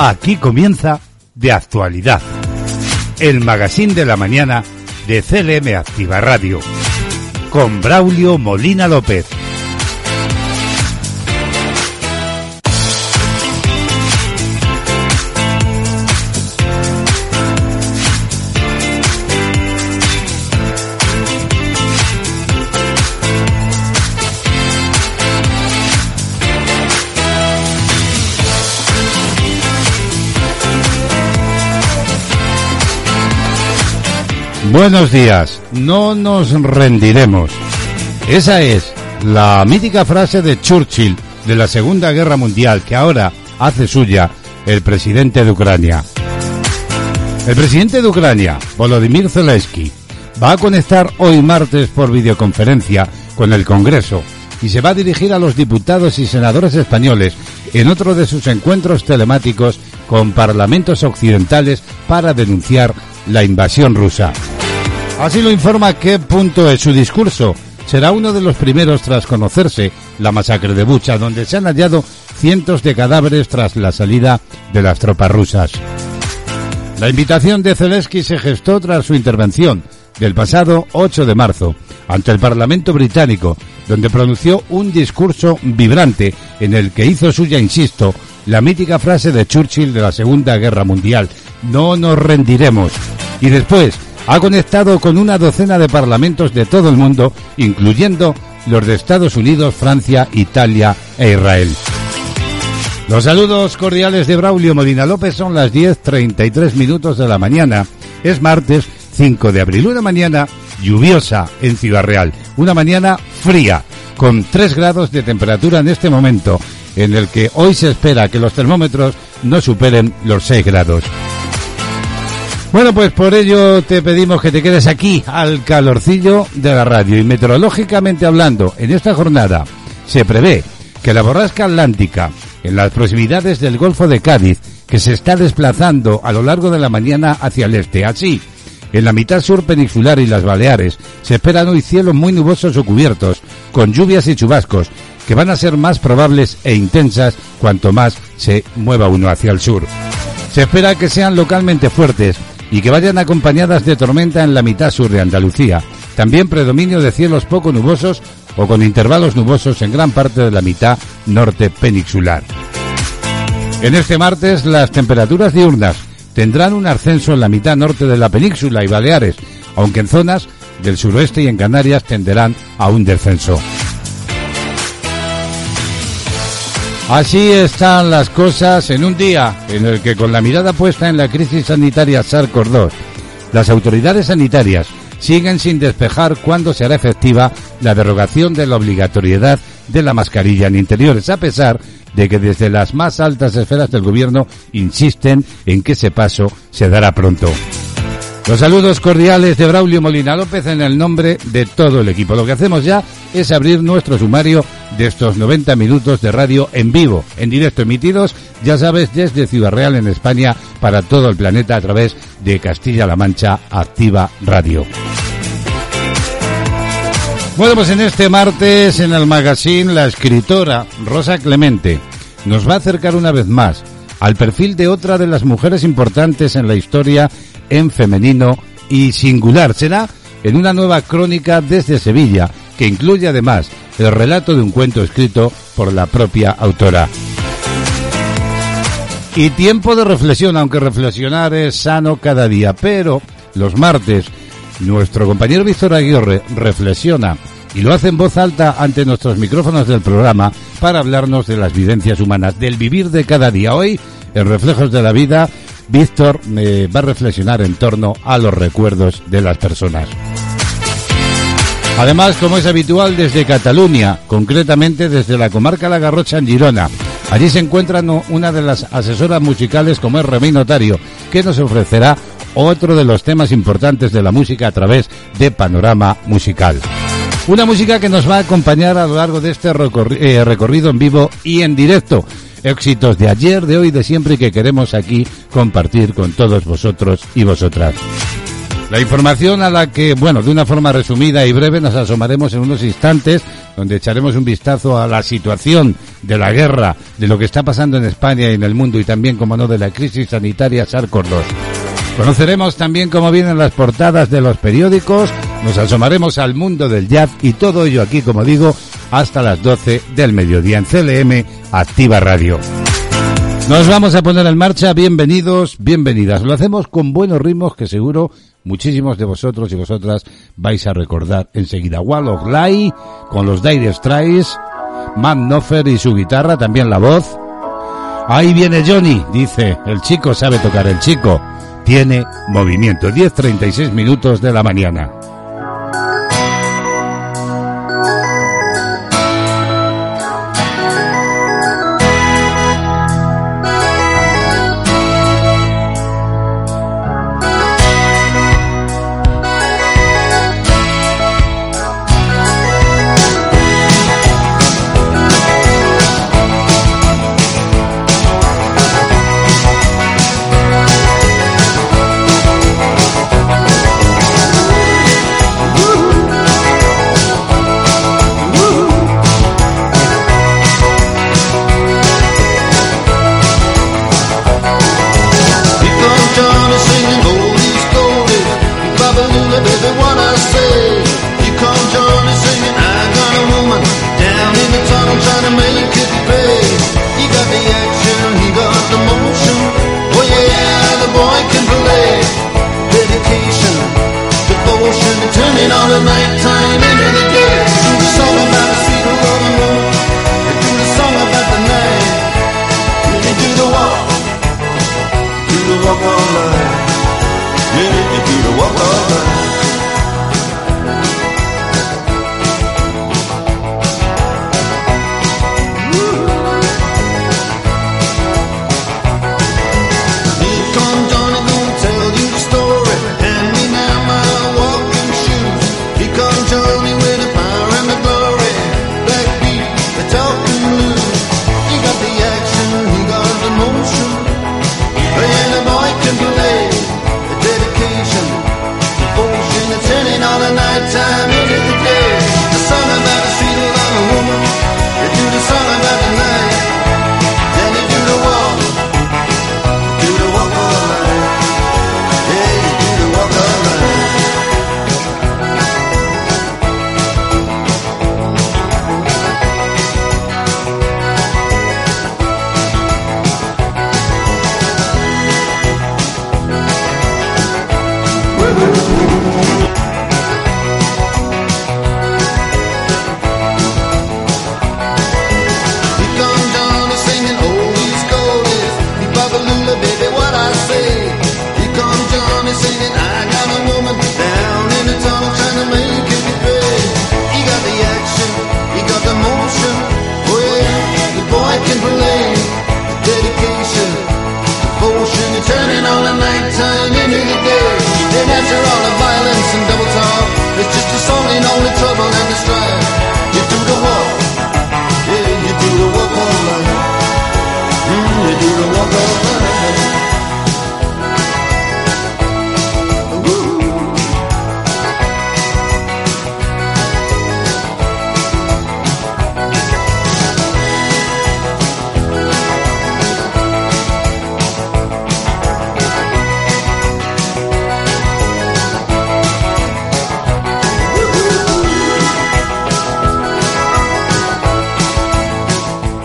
Aquí comienza De Actualidad, el magazine de la mañana de CLM Activa Radio, con Braulio Molina López. Buenos días, no nos rendiremos. Esa es la mítica frase de Churchill de la Segunda Guerra Mundial que ahora hace suya el presidente de Ucrania. El presidente de Ucrania, Volodymyr Zelensky, va a conectar hoy martes por videoconferencia con el Congreso y se va a dirigir a los diputados y senadores españoles en otro de sus encuentros telemáticos con parlamentos occidentales para denunciar la invasión rusa. Así lo informa qué punto es su discurso. Será uno de los primeros tras conocerse la masacre de Bucha, donde se han hallado cientos de cadáveres tras la salida de las tropas rusas. La invitación de Zelensky se gestó tras su intervención del pasado 8 de marzo ante el Parlamento británico, donde pronunció un discurso vibrante en el que hizo suya, insisto, la mítica frase de Churchill de la Segunda Guerra Mundial, no nos rendiremos. Y después ha conectado con una docena de parlamentos de todo el mundo, incluyendo los de Estados Unidos, Francia, Italia e Israel. Los saludos cordiales de Braulio Molina López son las 10.33 minutos de la mañana. Es martes 5 de abril, una mañana lluviosa en Ciudad Real, una mañana fría, con 3 grados de temperatura en este momento, en el que hoy se espera que los termómetros no superen los 6 grados. Bueno, pues por ello te pedimos que te quedes aquí al calorcillo de la radio y meteorológicamente hablando, en esta jornada se prevé que la borrasca atlántica en las proximidades del Golfo de Cádiz, que se está desplazando a lo largo de la mañana hacia el este, así en la mitad sur peninsular y las Baleares se esperan hoy cielos muy nubosos o cubiertos, con lluvias y chubascos, que van a ser más probables e intensas cuanto más se mueva uno hacia el sur. Se espera que sean localmente fuertes y que vayan acompañadas de tormenta en la mitad sur de Andalucía. También predominio de cielos poco nubosos o con intervalos nubosos en gran parte de la mitad norte peninsular. En este martes las temperaturas diurnas tendrán un ascenso en la mitad norte de la península y Baleares, aunque en zonas del suroeste y en Canarias tenderán a un descenso. Así están las cosas en un día en el que con la mirada puesta en la crisis sanitaria SARS-CoV-2, las autoridades sanitarias siguen sin despejar cuándo será efectiva la derogación de la obligatoriedad de la mascarilla en interiores, a pesar de que desde las más altas esferas del gobierno insisten en que ese paso se dará pronto. Los saludos cordiales de Braulio Molina López en el nombre de todo el equipo. Lo que hacemos ya es abrir nuestro sumario de estos 90 minutos de radio en vivo, en directo emitidos, ya sabes, desde Ciudad Real en España para todo el planeta a través de Castilla-La Mancha Activa Radio. Bueno, pues en este martes en el magazine la escritora Rosa Clemente nos va a acercar una vez más al perfil de otra de las mujeres importantes en la historia en femenino y singular. Será en una nueva crónica desde Sevilla, que incluye además el relato de un cuento escrito por la propia autora. Y tiempo de reflexión, aunque reflexionar es sano cada día, pero los martes nuestro compañero Víctor Aguirre reflexiona y lo hace en voz alta ante nuestros micrófonos del programa para hablarnos de las vivencias humanas, del vivir de cada día. Hoy, en Reflejos de la Vida, Víctor me va a reflexionar en torno a los recuerdos de las personas. Además, como es habitual, desde Cataluña, concretamente desde la comarca La Garrocha en Girona. Allí se encuentra una de las asesoras musicales como es Remey Notario, que nos ofrecerá otro de los temas importantes de la música a través de Panorama Musical. Una música que nos va a acompañar a lo largo de este eh, recorrido en vivo y en directo éxitos de ayer, de hoy, de siempre y que queremos aquí compartir con todos vosotros y vosotras. La información a la que, bueno, de una forma resumida y breve nos asomaremos en unos instantes, donde echaremos un vistazo a la situación de la guerra, de lo que está pasando en España y en el mundo y también, como no, de la crisis sanitaria SARS-CoV-2. Conoceremos también cómo vienen las portadas de los periódicos, nos asomaremos al mundo del jazz y todo ello aquí, como digo, hasta las 12 del mediodía en CLM Activa Radio. Nos vamos a poner en marcha, bienvenidos, bienvenidas. Lo hacemos con buenos ritmos que seguro muchísimos de vosotros y vosotras vais a recordar enseguida. Wall of Light con los Dire Straits, Matt Knopfler y su guitarra, también la voz. Ahí viene Johnny, dice, el chico sabe tocar, el chico tiene movimiento. 10.36 minutos de la mañana.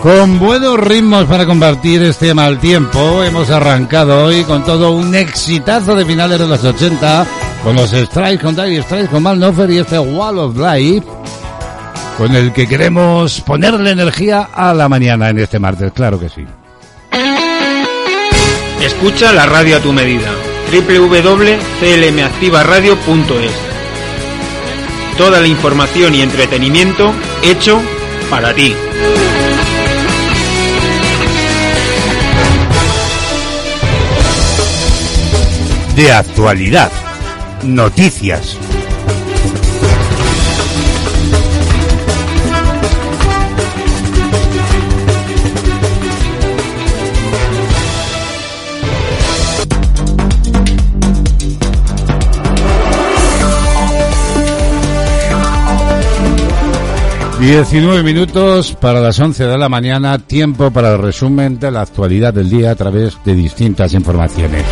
Con buenos ritmos para compartir este mal tiempo, hemos arrancado hoy con todo un exitazo de finales de los 80, con los Strikes, con Dire Strikes, con Mal Nofer y este Wall of Life, con el que queremos ponerle energía a la mañana en este martes, claro que sí. Escucha la radio a tu medida, www.clmactivaradio.es. Toda la información y entretenimiento hecho para ti. de actualidad, noticias. Diecinueve minutos para las once de la mañana, tiempo para el resumen de la actualidad del día a través de distintas informaciones.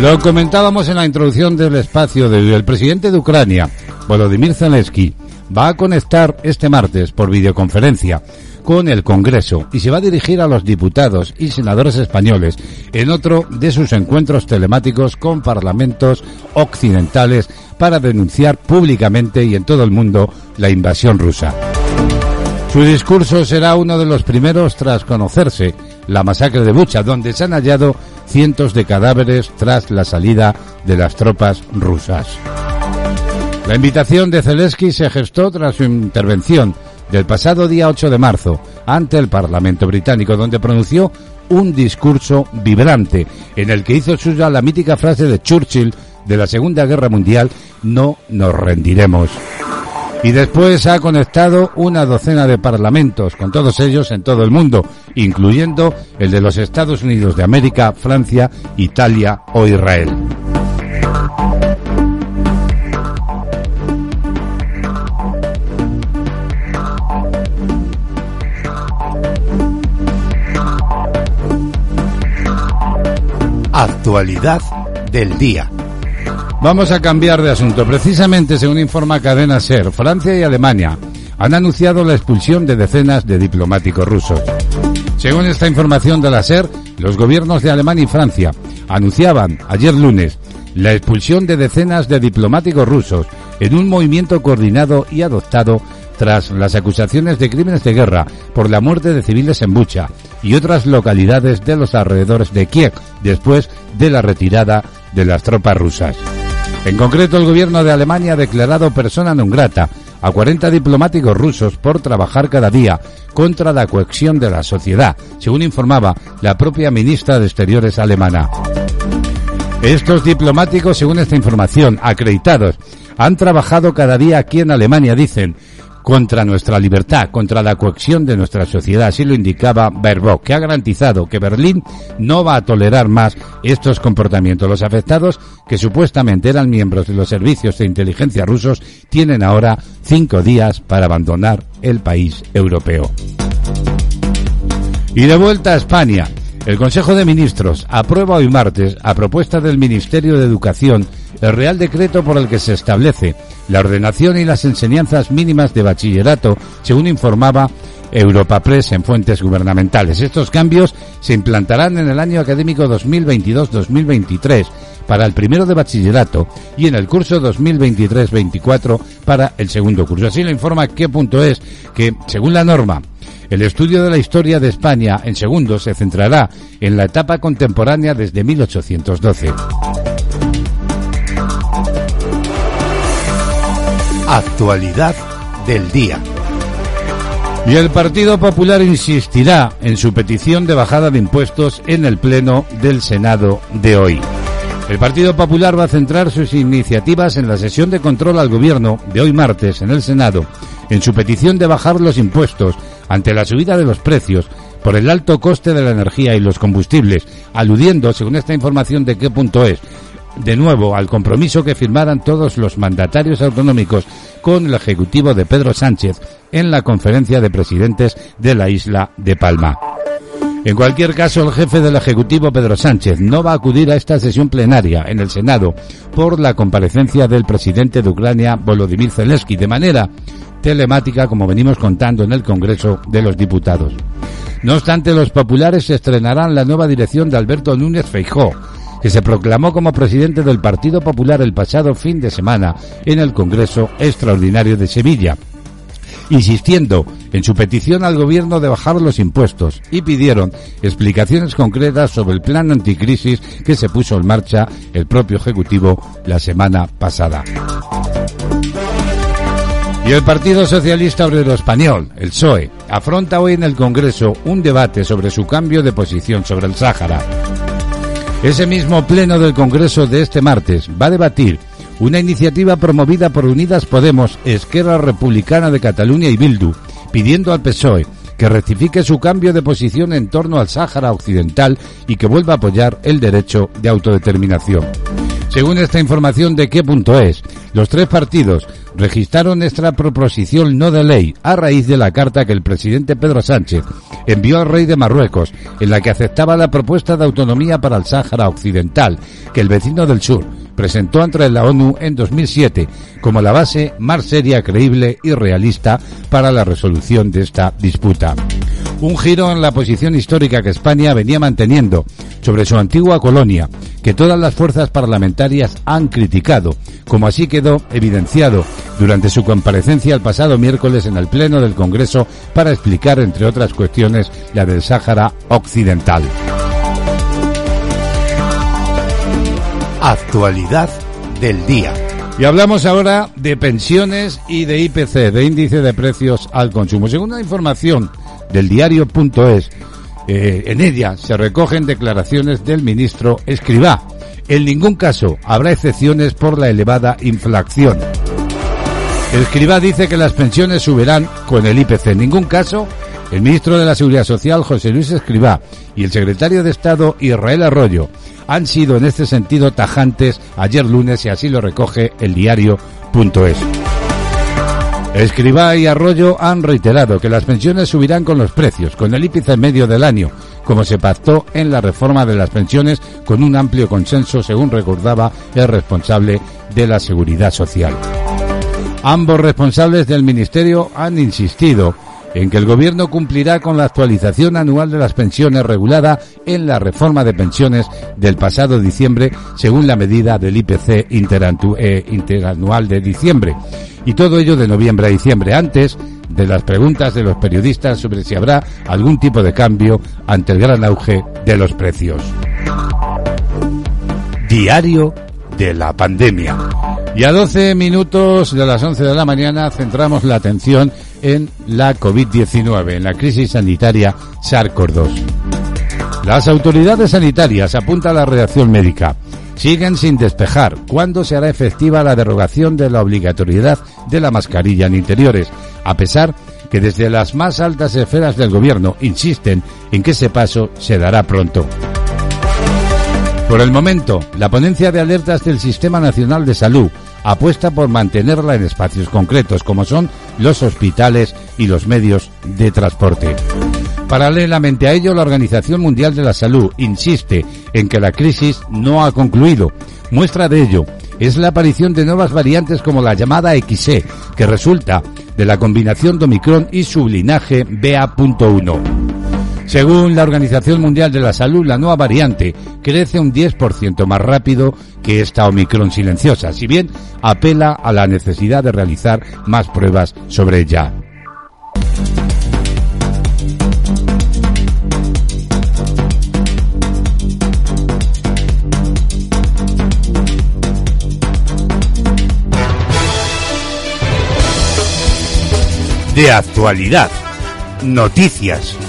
Lo comentábamos en la introducción del espacio del presidente de Ucrania, Volodymyr Zelensky, va a conectar este martes por videoconferencia con el Congreso y se va a dirigir a los diputados y senadores españoles en otro de sus encuentros telemáticos con parlamentos occidentales para denunciar públicamente y en todo el mundo la invasión rusa. Su discurso será uno de los primeros tras conocerse la masacre de Bucha, donde se han hallado cientos de cadáveres tras la salida de las tropas rusas. La invitación de Zelensky se gestó tras su intervención del pasado día 8 de marzo ante el Parlamento británico, donde pronunció un discurso vibrante en el que hizo suya la mítica frase de Churchill de la Segunda Guerra Mundial, no nos rendiremos. Y después ha conectado una docena de parlamentos, con todos ellos en todo el mundo, incluyendo el de los Estados Unidos de América, Francia, Italia o Israel. Actualidad del día. Vamos a cambiar de asunto. Precisamente, según informa Cadena Ser, Francia y Alemania han anunciado la expulsión de decenas de diplomáticos rusos. Según esta información de la SER, los gobiernos de Alemania y Francia anunciaban ayer lunes la expulsión de decenas de diplomáticos rusos en un movimiento coordinado y adoptado tras las acusaciones de crímenes de guerra por la muerte de civiles en Bucha y otras localidades de los alrededores de Kiev después de la retirada de las tropas rusas. En concreto, el gobierno de Alemania ha declarado persona non grata a 40 diplomáticos rusos por trabajar cada día contra la cohesión de la sociedad, según informaba la propia ministra de Exteriores alemana. Estos diplomáticos, según esta información, acreditados, han trabajado cada día aquí en Alemania, dicen, contra nuestra libertad, contra la cohesión de nuestra sociedad. Así lo indicaba Baerbock, que ha garantizado que Berlín no va a tolerar más estos comportamientos. Los afectados, que supuestamente eran miembros de los servicios de inteligencia rusos, tienen ahora cinco días para abandonar el país europeo. Y de vuelta a España. El Consejo de Ministros aprueba hoy martes, a propuesta del Ministerio de Educación, el Real Decreto por el que se establece la ordenación y las enseñanzas mínimas de bachillerato, según informaba Europa Press en fuentes gubernamentales. Estos cambios se implantarán en el año académico 2022-2023 para el primero de bachillerato y en el curso 2023-24 para el segundo curso. Así lo informa qué punto es que, según la norma, el estudio de la historia de España en segundo se centrará en la etapa contemporánea desde 1812. Actualidad del día. Y el Partido Popular insistirá en su petición de bajada de impuestos en el Pleno del Senado de hoy. El Partido Popular va a centrar sus iniciativas en la sesión de control al Gobierno de hoy martes en el Senado, en su petición de bajar los impuestos ante la subida de los precios por el alto coste de la energía y los combustibles, aludiendo, según esta información de qué punto es, de nuevo al compromiso que firmaran todos los mandatarios autonómicos con el Ejecutivo de Pedro Sánchez en la conferencia de presidentes de la isla de Palma. En cualquier caso, el jefe del Ejecutivo, Pedro Sánchez, no va a acudir a esta sesión plenaria en el Senado por la comparecencia del presidente de Ucrania, Volodymyr Zelensky, de manera telemática, como venimos contando en el Congreso de los Diputados. No obstante, los populares estrenarán la nueva dirección de Alberto Núñez Feijó, que se proclamó como presidente del Partido Popular el pasado fin de semana en el Congreso Extraordinario de Sevilla, insistiendo en su petición al gobierno de bajar los impuestos y pidieron explicaciones concretas sobre el plan anticrisis que se puso en marcha el propio Ejecutivo la semana pasada. Y el Partido Socialista Obrero Español, el PSOE, afronta hoy en el Congreso un debate sobre su cambio de posición sobre el Sáhara. Ese mismo pleno del Congreso de este martes va a debatir una iniciativa promovida por Unidas Podemos, Esquerra Republicana de Cataluña y Bildu, pidiendo al PSOE que rectifique su cambio de posición en torno al Sáhara Occidental y que vuelva a apoyar el derecho de autodeterminación. Según esta información de qué punto es, Los tres partidos registraron esta proposición no de ley a raíz de la carta que el presidente Pedro Sánchez envió al rey de Marruecos, en la que aceptaba la propuesta de autonomía para el Sáhara Occidental, que el vecino del sur presentó ante la ONU en 2007 como la base más seria, creíble y realista para la resolución de esta disputa. Un giro en la posición histórica que España venía manteniendo sobre su antigua colonia, que todas las fuerzas parlamentarias han criticado, como así quedó evidenciado durante su comparecencia el pasado miércoles en el Pleno del Congreso para explicar, entre otras cuestiones, la del Sáhara Occidental. Actualidad del día. Y hablamos ahora de pensiones y de IPC, de índice de precios al consumo. Según la información del diario.es, eh, en ella se recogen declaraciones del ministro Escribá. En ningún caso habrá excepciones por la elevada inflación. Escribá dice que las pensiones subirán con el IPC. En ningún caso el ministro de la Seguridad Social, José Luis Escribá, y el secretario de Estado, Israel Arroyo, han sido en este sentido tajantes ayer lunes y así lo recoge el diario.es. Escribá y Arroyo han reiterado que las pensiones subirán con los precios, con el IPC medio del año, como se pactó en la reforma de las pensiones con un amplio consenso, según recordaba el responsable de la Seguridad Social. Ambos responsables del Ministerio han insistido en que el Gobierno cumplirá con la actualización anual de las pensiones regulada en la reforma de pensiones del pasado diciembre, según la medida del IPC eh, interanual de diciembre. Y todo ello de noviembre a diciembre, antes de las preguntas de los periodistas sobre si habrá algún tipo de cambio ante el gran auge de los precios. Diario de la pandemia. Y a 12 minutos de las 11 de la mañana centramos la atención en la COVID-19, en la crisis sanitaria SARS-CoV-2. Las autoridades sanitarias apuntan a la reacción médica. Siguen sin despejar cuándo se hará efectiva la derogación de la obligatoriedad de la mascarilla en interiores, a pesar que desde las más altas esferas del gobierno insisten en que ese paso se dará pronto. Por el momento, la ponencia de alertas del Sistema Nacional de Salud apuesta por mantenerla en espacios concretos como son los hospitales y los medios de transporte. Paralelamente a ello, la Organización Mundial de la Salud insiste en que la crisis no ha concluido. Muestra de ello es la aparición de nuevas variantes como la llamada XE, que resulta de la combinación de Omicron y su linaje BA.1. Según la Organización Mundial de la Salud, la nueva variante crece un 10% más rápido que esta Omicron silenciosa, si bien apela a la necesidad de realizar más pruebas sobre ella. De actualidad. Noticias.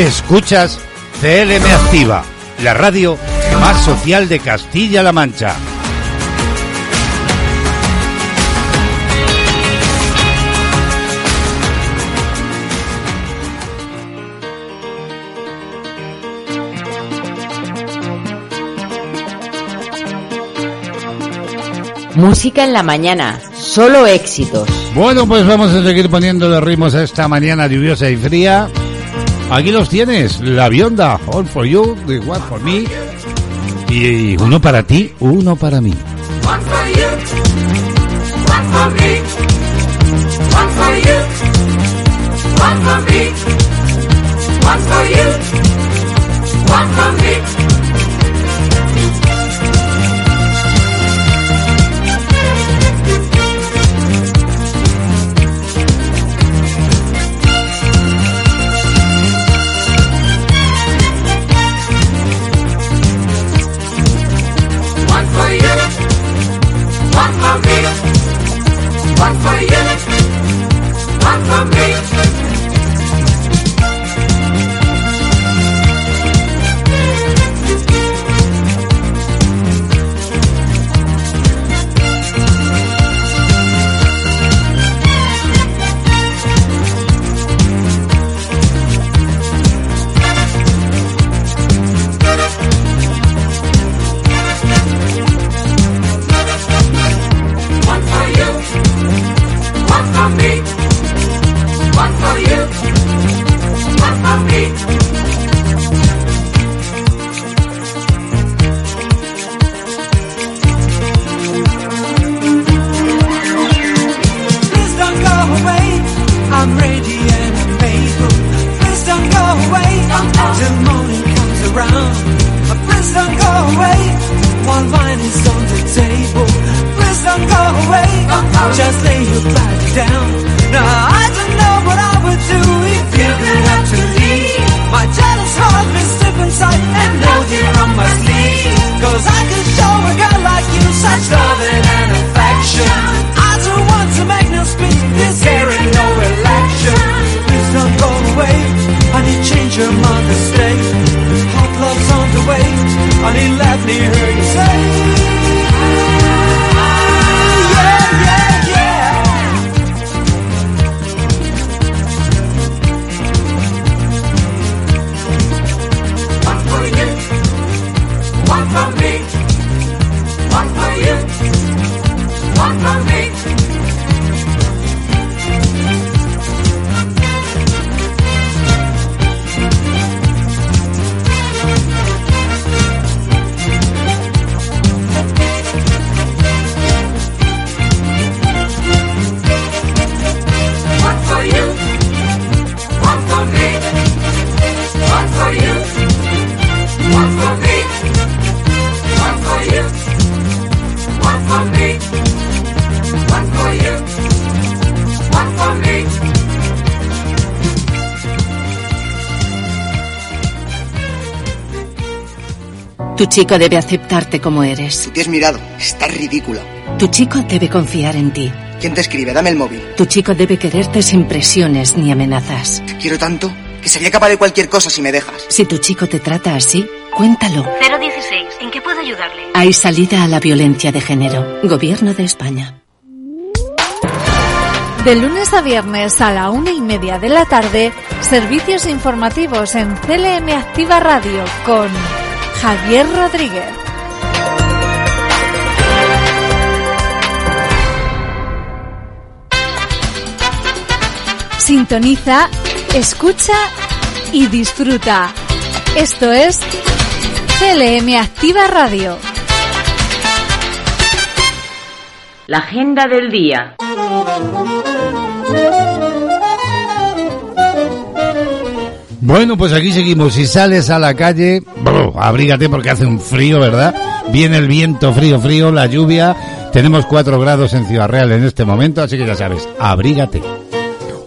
Escuchas CLM Activa, la radio más social de Castilla-La Mancha. Música en la mañana, solo éxitos. Bueno, pues vamos a seguir poniendo ritmos a esta mañana lluviosa y fría. Aquí los tienes, la bionda, all for you, the one for me. Y uno para ti, uno para mí. One for you, one for me. One for you, one for me. One for you, one for me. Chico debe aceptarte como eres. Tú te has mirado. Estás ridícula. Tu chico debe confiar en ti. ¿Quién te escribe? Dame el móvil. Tu chico debe quererte sin presiones ni amenazas. Te quiero tanto que sería capaz de cualquier cosa si me dejas. Si tu chico te trata así, cuéntalo. 016, ¿en qué puedo ayudarle? Hay salida a la violencia de género. Gobierno de España. De lunes a viernes a la una y media de la tarde, servicios informativos en CLM Activa Radio con Javier Rodríguez. Sintoniza, escucha y disfruta. Esto es CLM Activa Radio. La agenda del día. Bueno, pues aquí seguimos. Si sales a la calle, brr, abrígate porque hace un frío, ¿verdad? Viene el viento frío, frío, la lluvia. Tenemos 4 grados en Ciudad Real en este momento, así que ya sabes, abrígate.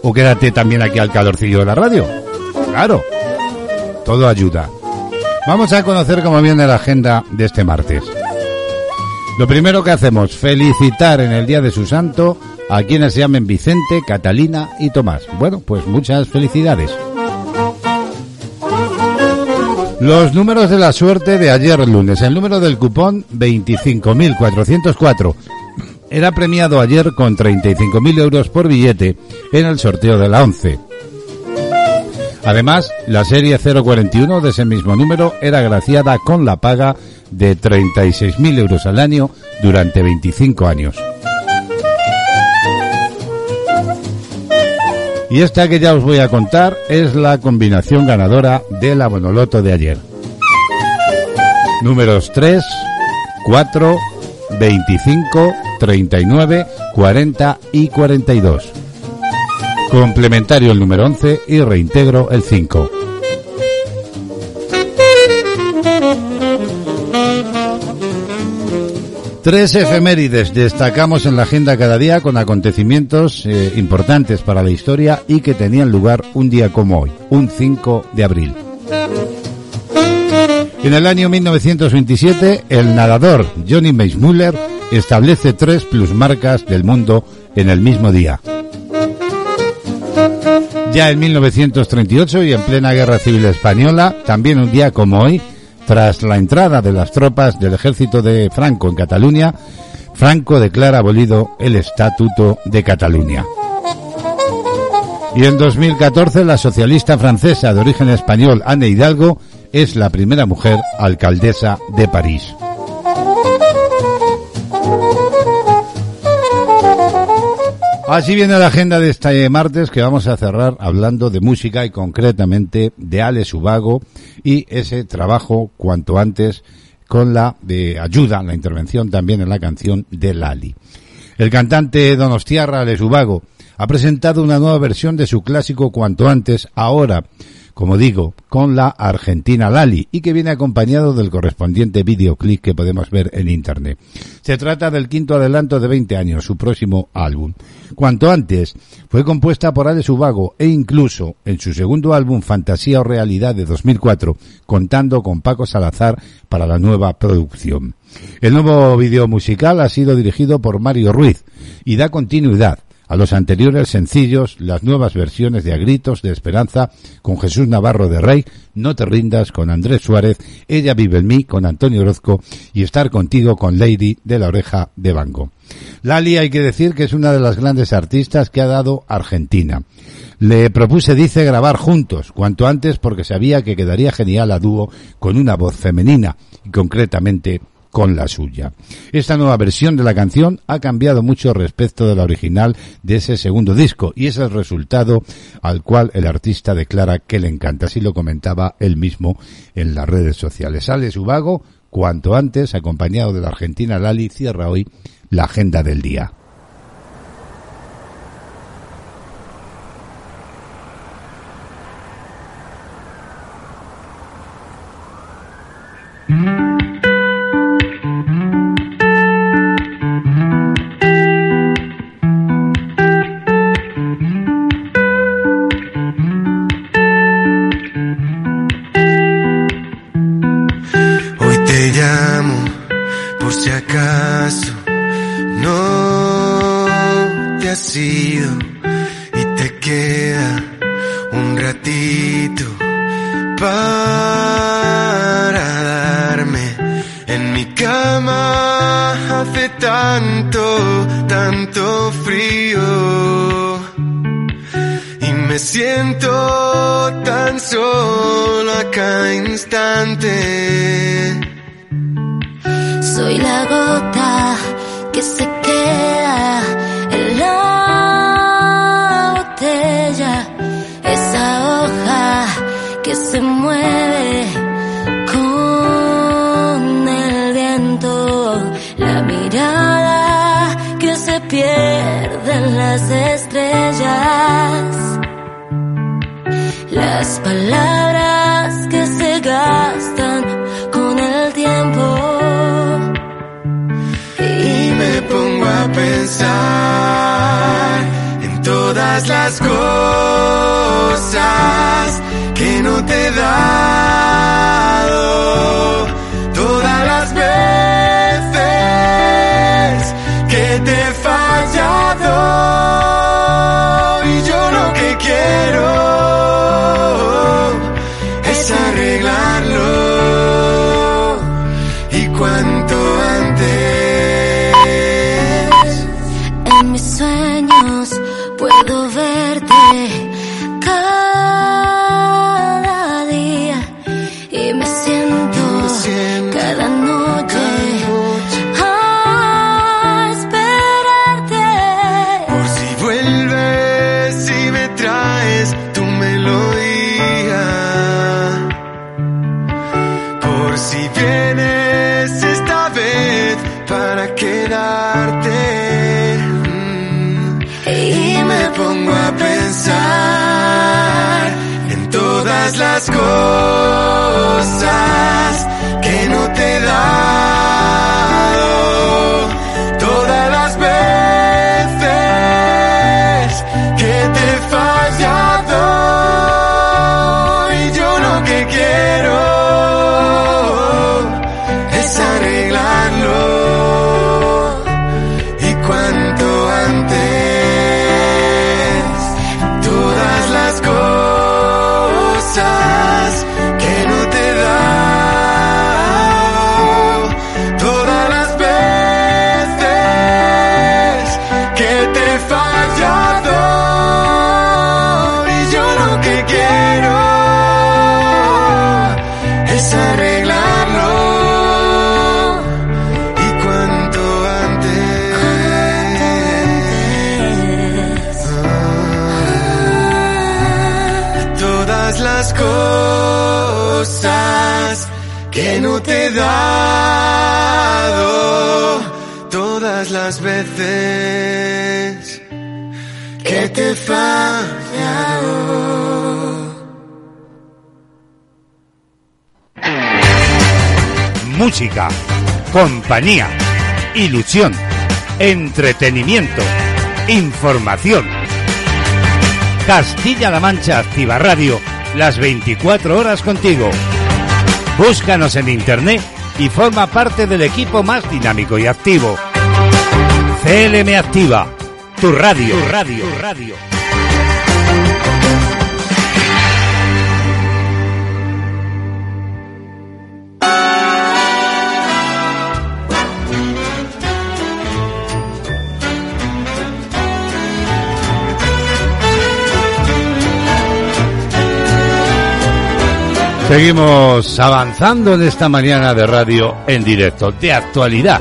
O quédate también aquí al calorcillo de la radio. Claro, todo ayuda. Vamos a conocer cómo viene la agenda de este martes. Lo primero que hacemos, felicitar en el día de su santo a quienes se llamen Vicente, Catalina y Tomás. Bueno, pues muchas felicidades. Los números de la suerte de ayer lunes. El número del cupón 25.404. Era premiado ayer con 35.000 euros por billete en el sorteo de la 11. Además, la serie 041 de ese mismo número era graciada con la paga de 36.000 euros al año durante 25 años. Y esta que ya os voy a contar es la combinación ganadora de la Bonoloto de ayer. Números 3, 4, 25, 39, 40 y 42. Complementario el número 11 y reintegro el 5. Tres efemérides destacamos en la agenda cada día con acontecimientos eh, importantes para la historia y que tenían lugar un día como hoy, un 5 de abril. En el año 1927, el nadador Johnny Meismuller establece tres plusmarcas del mundo en el mismo día. Ya en 1938 y en plena Guerra Civil Española, también un día como hoy, tras la entrada de las tropas del ejército de Franco en Cataluña, Franco declara abolido el Estatuto de Cataluña. Y en 2014 la socialista francesa de origen español Anne Hidalgo es la primera mujer alcaldesa de París. Así viene la agenda de este martes que vamos a cerrar hablando de música y concretamente de Ale Subago y ese trabajo cuanto antes con la de ayuda, la intervención también en la canción de Lali. El cantante Donostiarra Ale Subago ha presentado una nueva versión de su clásico cuanto antes, ahora como digo, con la argentina Lali y que viene acompañado del correspondiente videoclip que podemos ver en internet. Se trata del quinto adelanto de 20 años, su próximo álbum. Cuanto antes, fue compuesta por Ale Subago e incluso en su segundo álbum Fantasía o Realidad de 2004, contando con Paco Salazar para la nueva producción. El nuevo video musical ha sido dirigido por Mario Ruiz y da continuidad a los anteriores sencillos, las nuevas versiones de A Gritos de Esperanza con Jesús Navarro de Rey, No te rindas con Andrés Suárez, Ella vive en mí con Antonio Orozco y Estar contigo con Lady de la oreja de Bango. Lali hay que decir que es una de las grandes artistas que ha dado Argentina. Le propuse, dice, grabar juntos, cuanto antes porque sabía que quedaría genial a dúo con una voz femenina y concretamente con la suya. Esta nueva versión de la canción ha cambiado mucho respecto de la original de ese segundo disco y es el resultado al cual el artista declara que le encanta. Así lo comentaba él mismo en las redes sociales. Sale su vago cuanto antes, acompañado de la Argentina Lali, cierra hoy la agenda del día. Hoy palabras que se gastan con el tiempo. Y me pongo a pensar en todas las cosas que no te he dado, 날. todas las veces que te he. Música, compañía, ilusión, entretenimiento, información. Castilla-La Mancha Activa Radio, las 24 horas contigo. Búscanos en internet y forma parte del equipo más dinámico y activo. CLM Activa, tu radio, tu radio, tu radio. Seguimos avanzando en esta mañana de radio en directo, de actualidad,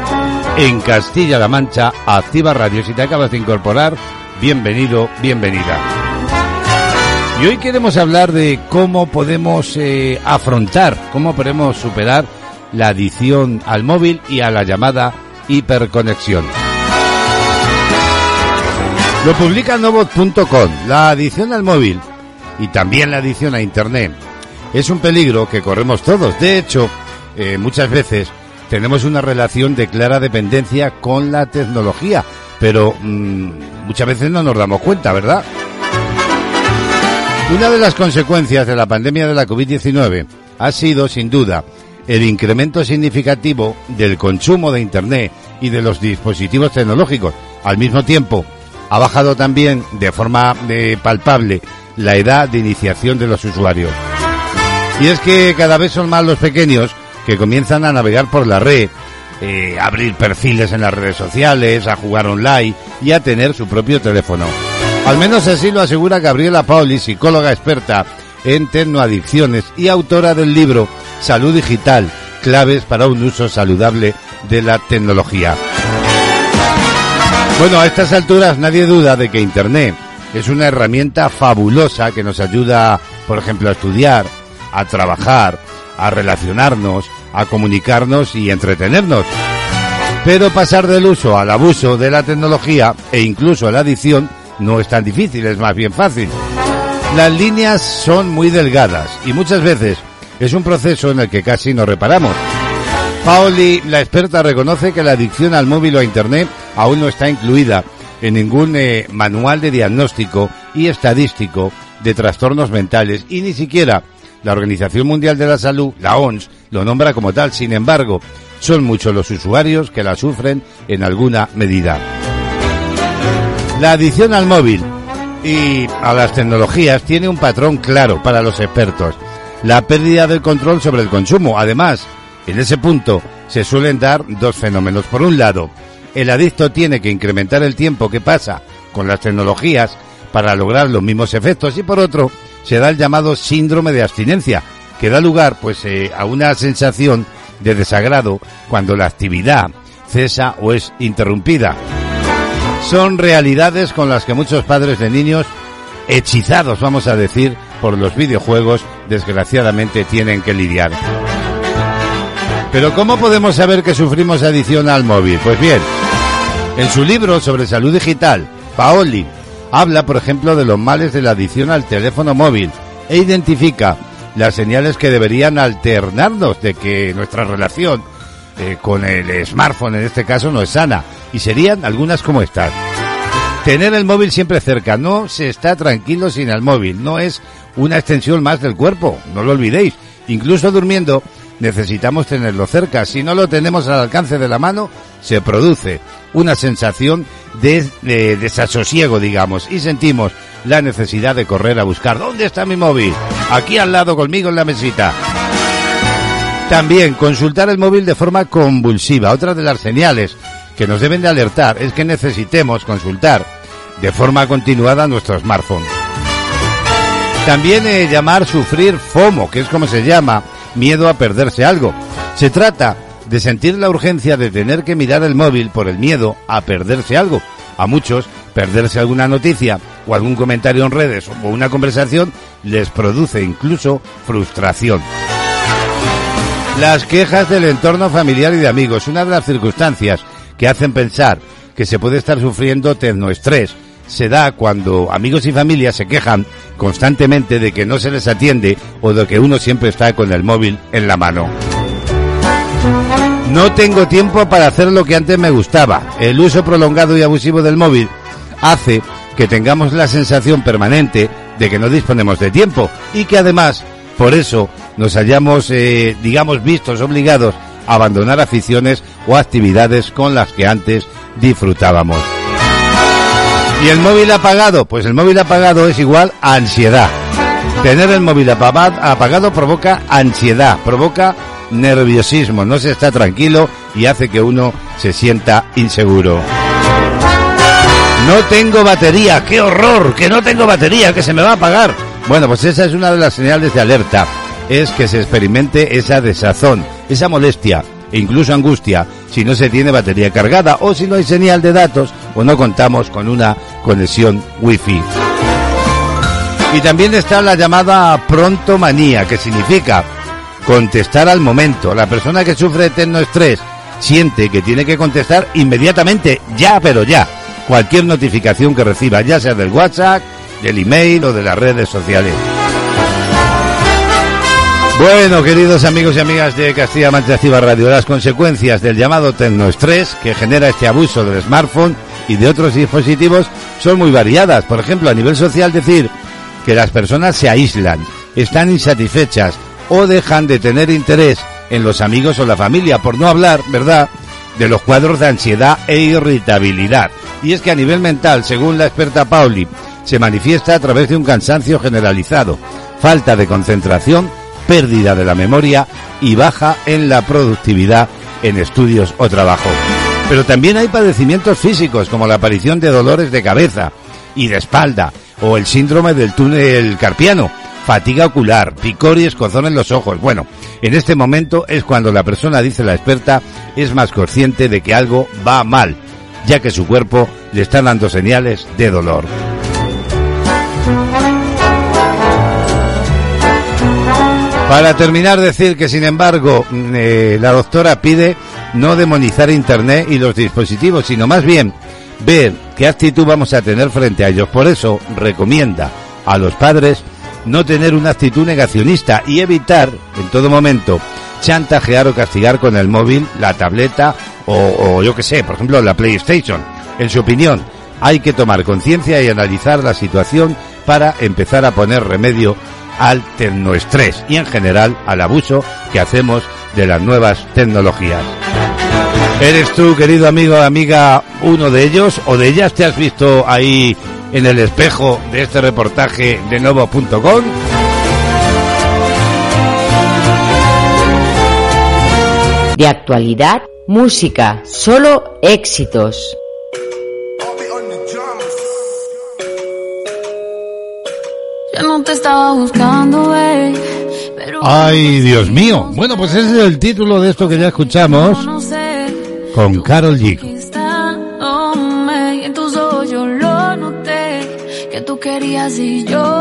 en Castilla-La Mancha, Activa Radio. Si te acabas de incorporar, bienvenido, bienvenida. Y hoy queremos hablar de cómo podemos eh, afrontar, cómo podemos superar la adicción al móvil y a la llamada hiperconexión. Lo publica Novot.com, la adicción al móvil y también la adicción a Internet es un peligro que corremos todos. De hecho, eh, muchas veces tenemos una relación de clara dependencia con la tecnología, pero mm, muchas veces no nos damos cuenta, ¿verdad? Una de las consecuencias de la pandemia de la COVID-19 ha sido, sin duda, el incremento significativo del consumo de Internet y de los dispositivos tecnológicos. Al mismo tiempo, ha bajado también de forma eh, palpable la edad de iniciación de los usuarios. Y es que cada vez son más los pequeños que comienzan a navegar por la red, eh, a abrir perfiles en las redes sociales, a jugar online y a tener su propio teléfono. Al menos así lo asegura Gabriela Pauli, psicóloga experta en tecnoadicciones y autora del libro Salud Digital, claves para un uso saludable de la tecnología. Bueno, a estas alturas nadie duda de que Internet es una herramienta fabulosa que nos ayuda, por ejemplo, a estudiar, a trabajar, a relacionarnos, a comunicarnos y entretenernos. Pero pasar del uso al abuso de la tecnología e incluso a la adicción no es tan difícil, es más bien fácil. Las líneas son muy delgadas y muchas veces es un proceso en el que casi no reparamos. Paoli, la experta, reconoce que la adicción al móvil o a Internet aún no está incluida en ningún eh, manual de diagnóstico y estadístico de trastornos mentales y ni siquiera la Organización Mundial de la Salud, la ONS, lo nombra como tal. Sin embargo, son muchos los usuarios que la sufren en alguna medida. La adicción al móvil y a las tecnologías tiene un patrón claro para los expertos. La pérdida del control sobre el consumo. Además, en ese punto se suelen dar dos fenómenos. Por un lado, el adicto tiene que incrementar el tiempo que pasa con las tecnologías para lograr los mismos efectos y por otro, se da el llamado síndrome de abstinencia, que da lugar pues eh, a una sensación de desagrado cuando la actividad cesa o es interrumpida. Son realidades con las que muchos padres de niños hechizados, vamos a decir, por los videojuegos, desgraciadamente tienen que lidiar. Pero ¿cómo podemos saber que sufrimos adicción al móvil? Pues bien, en su libro sobre salud digital, Paoli habla, por ejemplo, de los males de la adicción al teléfono móvil e identifica las señales que deberían alternarnos de que nuestra relación eh, con el smartphone en este caso no es sana y serían algunas como estas. Tener el móvil siempre cerca, no se está tranquilo sin el móvil, no es una extensión más del cuerpo, no lo olvidéis. Incluso durmiendo necesitamos tenerlo cerca, si no lo tenemos al alcance de la mano, se produce una sensación de, desasosiego, digamos, y sentimos la necesidad de correr a buscar dónde está mi móvil, aquí al lado conmigo en la mesita. También consultar el móvil de forma convulsiva. Otra de las señales que nos deben de alertar es que necesitemos consultar de forma continuada nuestro smartphone. También eh, llamar sufrir FOMO, que es como se llama, miedo a perderse algo. Se trata de sentir la urgencia de tener que mirar el móvil por el miedo a perderse algo. A muchos, perderse alguna noticia o algún comentario en redes o una conversación les produce incluso frustración. Las quejas del entorno familiar y de amigos, una de las circunstancias que hacen pensar que se puede estar sufriendo tecnoestrés, se da cuando amigos y familia se quejan constantemente de que no se les atiende o de que uno siempre está con el móvil en la mano. No tengo tiempo para hacer lo que antes me gustaba. El uso prolongado y abusivo del móvil hace que tengamos la sensación permanente de que no disponemos de tiempo y que además, por eso, nos hayamos, eh, digamos, vistos obligados a abandonar aficiones o actividades con las que antes disfrutábamos. ¿Y el móvil apagado? Pues el móvil apagado es igual a ansiedad. Tener el móvil apagado, apagado provoca ansiedad, provoca nerviosismo, no se está tranquilo y hace que uno se sienta inseguro. No tengo batería, qué horror, que no tengo batería, que se me va a apagar. Bueno, pues esa es una de las señales de alerta, es que se experimente esa desazón, esa molestia e incluso angustia si no se tiene batería cargada o si no hay señal de datos o no contamos con una conexión wifi. Y también está la llamada prontomanía, que significa contestar al momento. La persona que sufre eterno estrés siente que tiene que contestar inmediatamente, ya, pero ya, cualquier notificación que reciba, ya sea del WhatsApp, del email o de las redes sociales. Bueno, queridos amigos y amigas de Castilla-Mancha Activa Radio, las consecuencias del llamado tecnoestrés que genera este abuso del smartphone y de otros dispositivos son muy variadas. Por ejemplo, a nivel social decir que las personas se aíslan, están insatisfechas o dejan de tener interés en los amigos o la familia, por no hablar, ¿verdad?, de los cuadros de ansiedad e irritabilidad. Y es que a nivel mental, según la experta Pauli, se manifiesta a través de un cansancio generalizado, falta de concentración, pérdida de la memoria y baja en la productividad en estudios o trabajo. Pero también hay padecimientos físicos como la aparición de dolores de cabeza y de espalda o el síndrome del túnel carpiano, fatiga ocular, picor y escozón en los ojos. Bueno, en este momento es cuando la persona, dice la experta, es más consciente de que algo va mal, ya que su cuerpo le está dando señales de dolor. Para terminar, decir que, sin embargo, mm, eh, la doctora pide no demonizar Internet y los dispositivos, sino más bien ver qué actitud vamos a tener frente a ellos. Por eso recomienda a los padres no tener una actitud negacionista y evitar en todo momento chantajear o castigar con el móvil, la tableta o, o yo que sé, por ejemplo, la PlayStation. En su opinión, hay que tomar conciencia y analizar la situación para empezar a poner remedio al tecnoestrés y en general al abuso que hacemos de las nuevas tecnologías. ¿Eres tú, querido amigo o amiga, uno de ellos o de ellas? ¿Te has visto ahí en el espejo de este reportaje de Novo.com? De actualidad, música, solo éxitos. Yo no te estaba buscando, babe, pero Ay, Dios mío. Bueno, pues ese es el título de esto que ya escuchamos con Carol G. querías y yo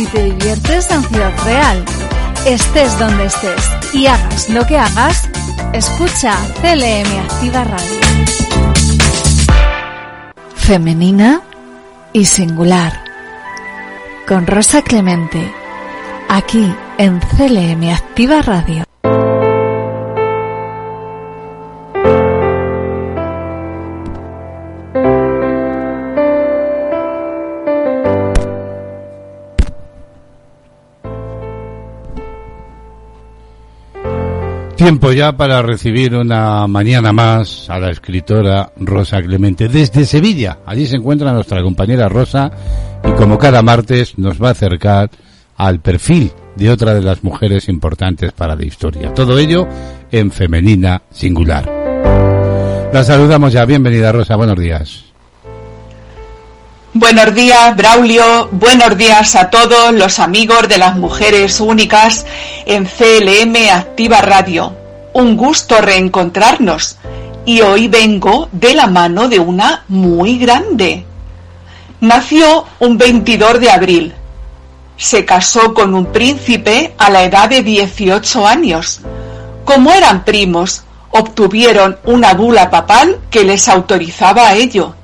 si te diviertes en Ciudad Real, estés donde estés y hagas lo que hagas, escucha CLM Activa Radio. Femenina y singular. Con Rosa Clemente, aquí en CLM Activa Radio. Tiempo ya para recibir una mañana más a la escritora Rosa Clemente desde Sevilla. Allí se encuentra nuestra compañera Rosa y como cada martes nos va a acercar al perfil de otra de las mujeres importantes para la historia. Todo ello en femenina singular. La saludamos ya. Bienvenida Rosa, buenos días. Buenos días, Braulio. Buenos días a todos los amigos de las mujeres únicas en CLM Activa Radio. Un gusto reencontrarnos. Y hoy vengo de la mano de una muy grande. Nació un 22 de abril. Se casó con un príncipe a la edad de 18 años. Como eran primos, obtuvieron una bula papal que les autorizaba a ello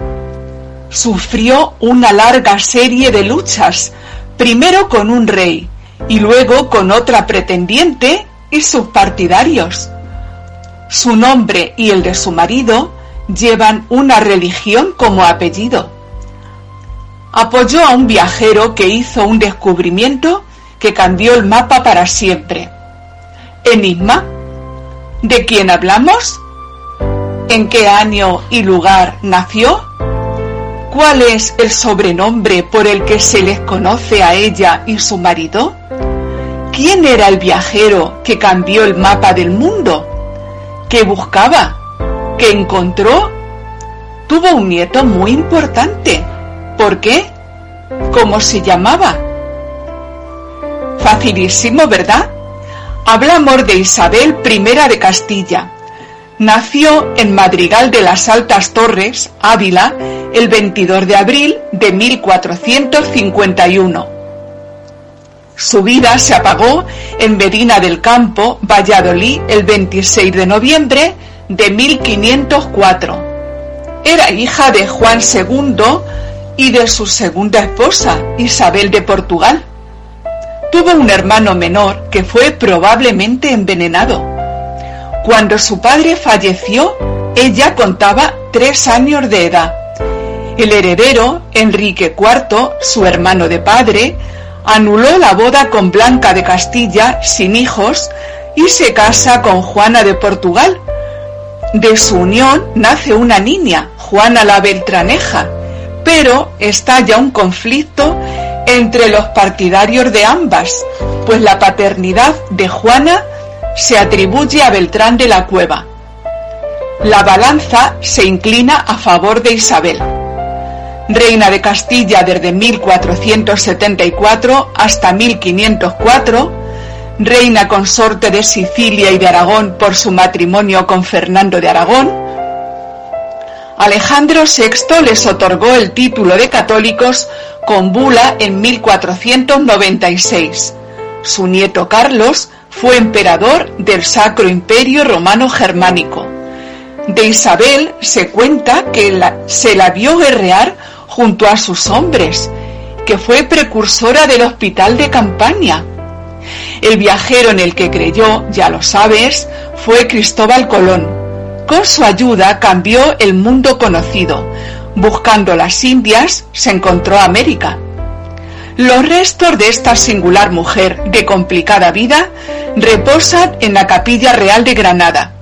sufrió una larga serie de luchas, primero con un rey y luego con otra pretendiente y sus partidarios. Su nombre y el de su marido llevan una religión como apellido. Apoyó a un viajero que hizo un descubrimiento que cambió el mapa para siempre. Enigma. ¿De quién hablamos? ¿En qué año y lugar nació? ¿Cuál es el sobrenombre por el que se les conoce a ella y su marido? ¿Quién era el viajero que cambió el mapa del mundo? ¿Qué buscaba? ¿Qué encontró? Tuvo un nieto muy importante. ¿Por qué? ¿Cómo se llamaba? Facilísimo, ¿verdad? Hablamos de Isabel I de Castilla, Nació en Madrigal de las Altas Torres, Ávila, el 22 de abril de 1451. Su vida se apagó en Medina del Campo, Valladolid, el 26 de noviembre de 1504. Era hija de Juan II y de su segunda esposa, Isabel de Portugal. Tuvo un hermano menor que fue probablemente envenenado. Cuando su padre falleció, ella contaba tres años de edad. El heredero, Enrique IV, su hermano de padre, anuló la boda con Blanca de Castilla sin hijos y se casa con Juana de Portugal. De su unión nace una niña, Juana la Beltraneja, pero estalla un conflicto entre los partidarios de ambas, pues la paternidad de Juana se atribuye a Beltrán de la Cueva. La balanza se inclina a favor de Isabel. Reina de Castilla desde 1474 hasta 1504, reina consorte de Sicilia y de Aragón por su matrimonio con Fernando de Aragón, Alejandro VI les otorgó el título de católicos con bula en 1496. Su nieto Carlos fue emperador del Sacro Imperio Romano Germánico. De Isabel se cuenta que se la vio guerrear junto a sus hombres, que fue precursora del hospital de campaña. El viajero en el que creyó, ya lo sabes, fue Cristóbal Colón. Con su ayuda cambió el mundo conocido. Buscando las Indias, se encontró América. Los restos de esta singular mujer de complicada vida reposan en la Capilla Real de Granada.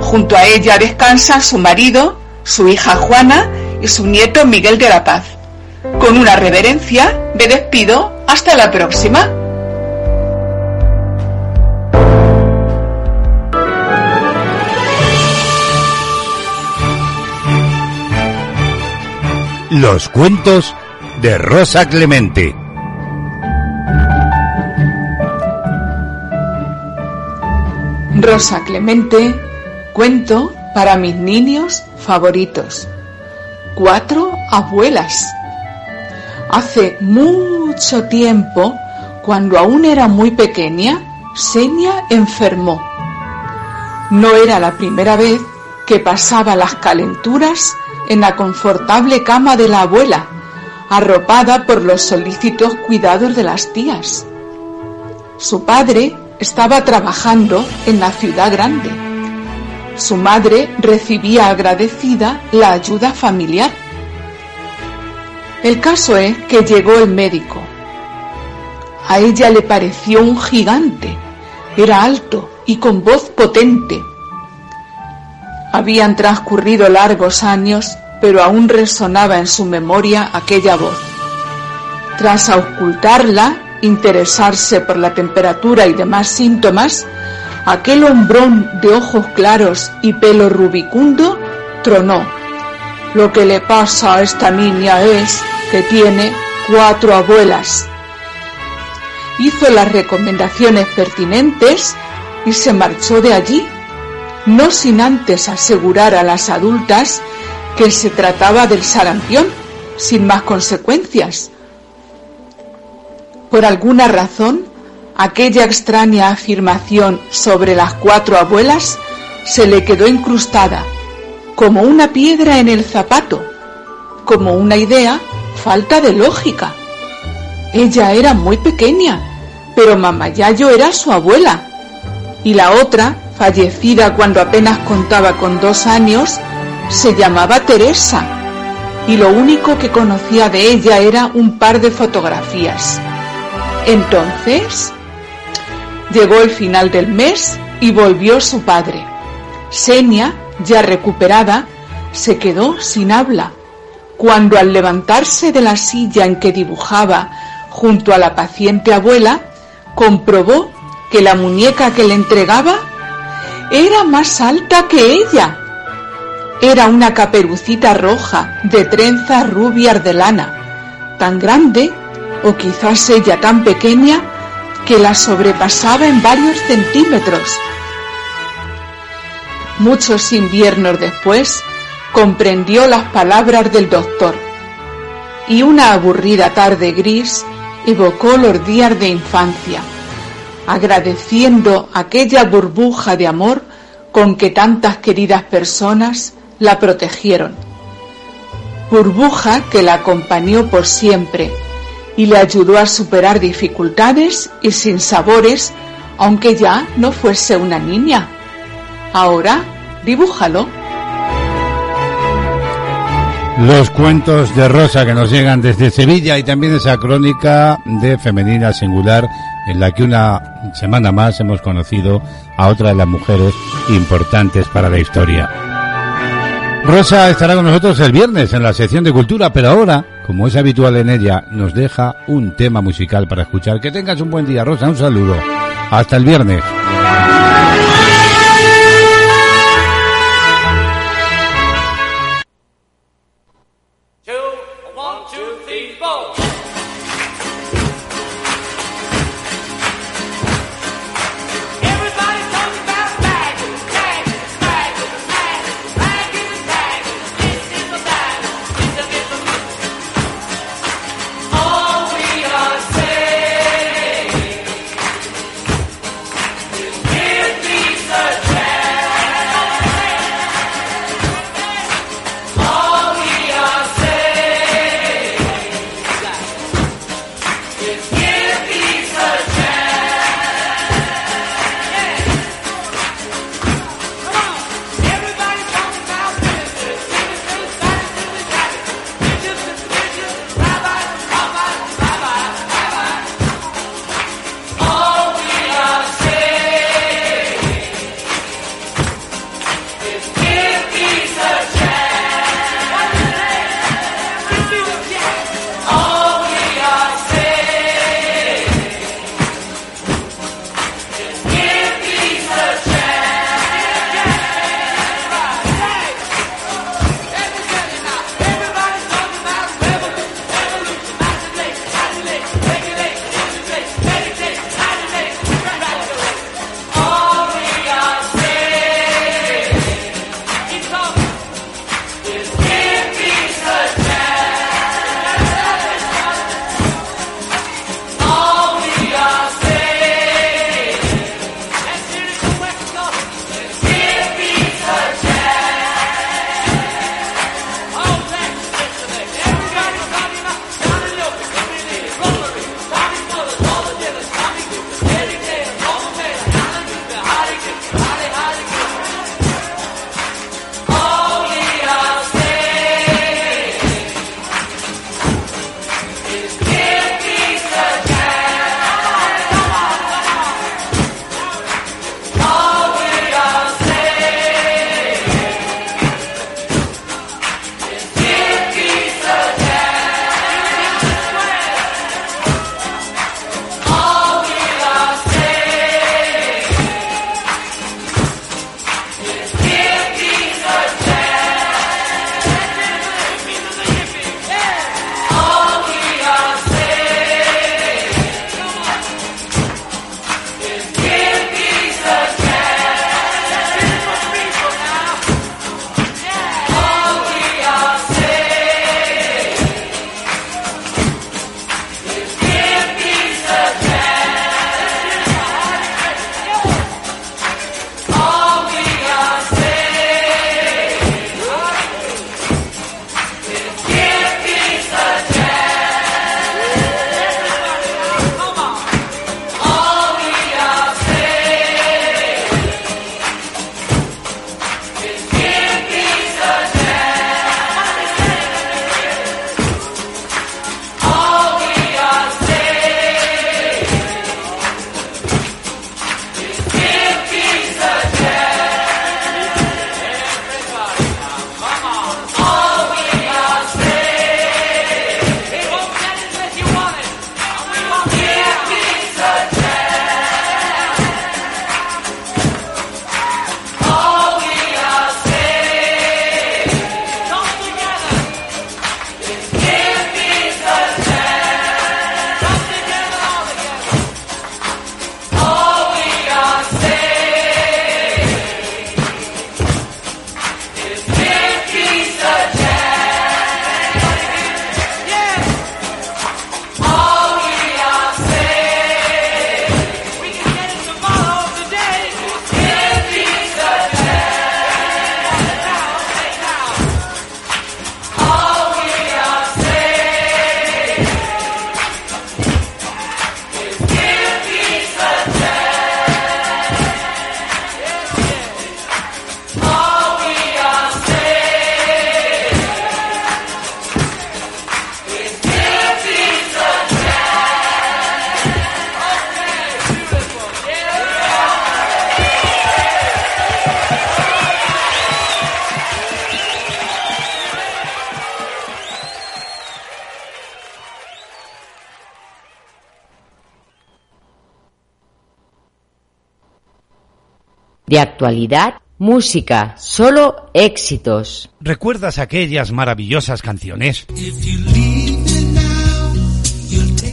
Junto a ella descansan su marido, su hija Juana y su nieto Miguel de la Paz. Con una reverencia me despido hasta la próxima. Los cuentos de Rosa Clemente. Rosa Clemente, cuento para mis niños favoritos. Cuatro abuelas. Hace mucho tiempo, cuando aún era muy pequeña, Senia enfermó. No era la primera vez que pasaba las calenturas en la confortable cama de la abuela, arropada por los solícitos cuidados de las tías. Su padre estaba trabajando en la ciudad grande. Su madre recibía agradecida la ayuda familiar. El caso es que llegó el médico. A ella le pareció un gigante. Era alto y con voz potente. Habían transcurrido largos años, pero aún resonaba en su memoria aquella voz. Tras auscultarla, interesarse por la temperatura y demás síntomas, aquel hombrón de ojos claros y pelo rubicundo tronó. Lo que le pasa a esta niña es que tiene cuatro abuelas. Hizo las recomendaciones pertinentes y se marchó de allí, no sin antes asegurar a las adultas que se trataba del sarampión, sin más consecuencias. Por alguna razón, aquella extraña afirmación sobre las cuatro abuelas se le quedó incrustada, como una piedra en el zapato, como una idea falta de lógica. Ella era muy pequeña, pero Mamayayo era su abuela, y la otra, fallecida cuando apenas contaba con dos años, se llamaba Teresa, y lo único que conocía de ella era un par de fotografías. Entonces, llegó el final del mes y volvió su padre. Senia, ya recuperada, se quedó sin habla, cuando al levantarse de la silla en que dibujaba junto a la paciente abuela, comprobó que la muñeca que le entregaba era más alta que ella. Era una caperucita roja de trenzas rubias de lana, tan grande, o quizás ella tan pequeña, que la sobrepasaba en varios centímetros. Muchos inviernos después, comprendió las palabras del doctor y una aburrida tarde gris evocó los días de infancia, agradeciendo aquella burbuja de amor con que tantas queridas personas la protegieron. Burbuja que la acompañó por siempre y le ayudó a superar dificultades y sinsabores, aunque ya no fuese una niña. Ahora, dibújalo. Los cuentos de Rosa que nos llegan desde Sevilla y también esa crónica de Femenina Singular en la que una semana más hemos conocido a otra de las mujeres importantes para la historia. Rosa estará con nosotros el viernes en la sección de cultura, pero ahora, como es habitual en ella, nos deja un tema musical para escuchar. Que tengas un buen día, Rosa, un saludo. Hasta el viernes. Actualidad, música, solo éxitos. ¿Recuerdas aquellas maravillosas canciones?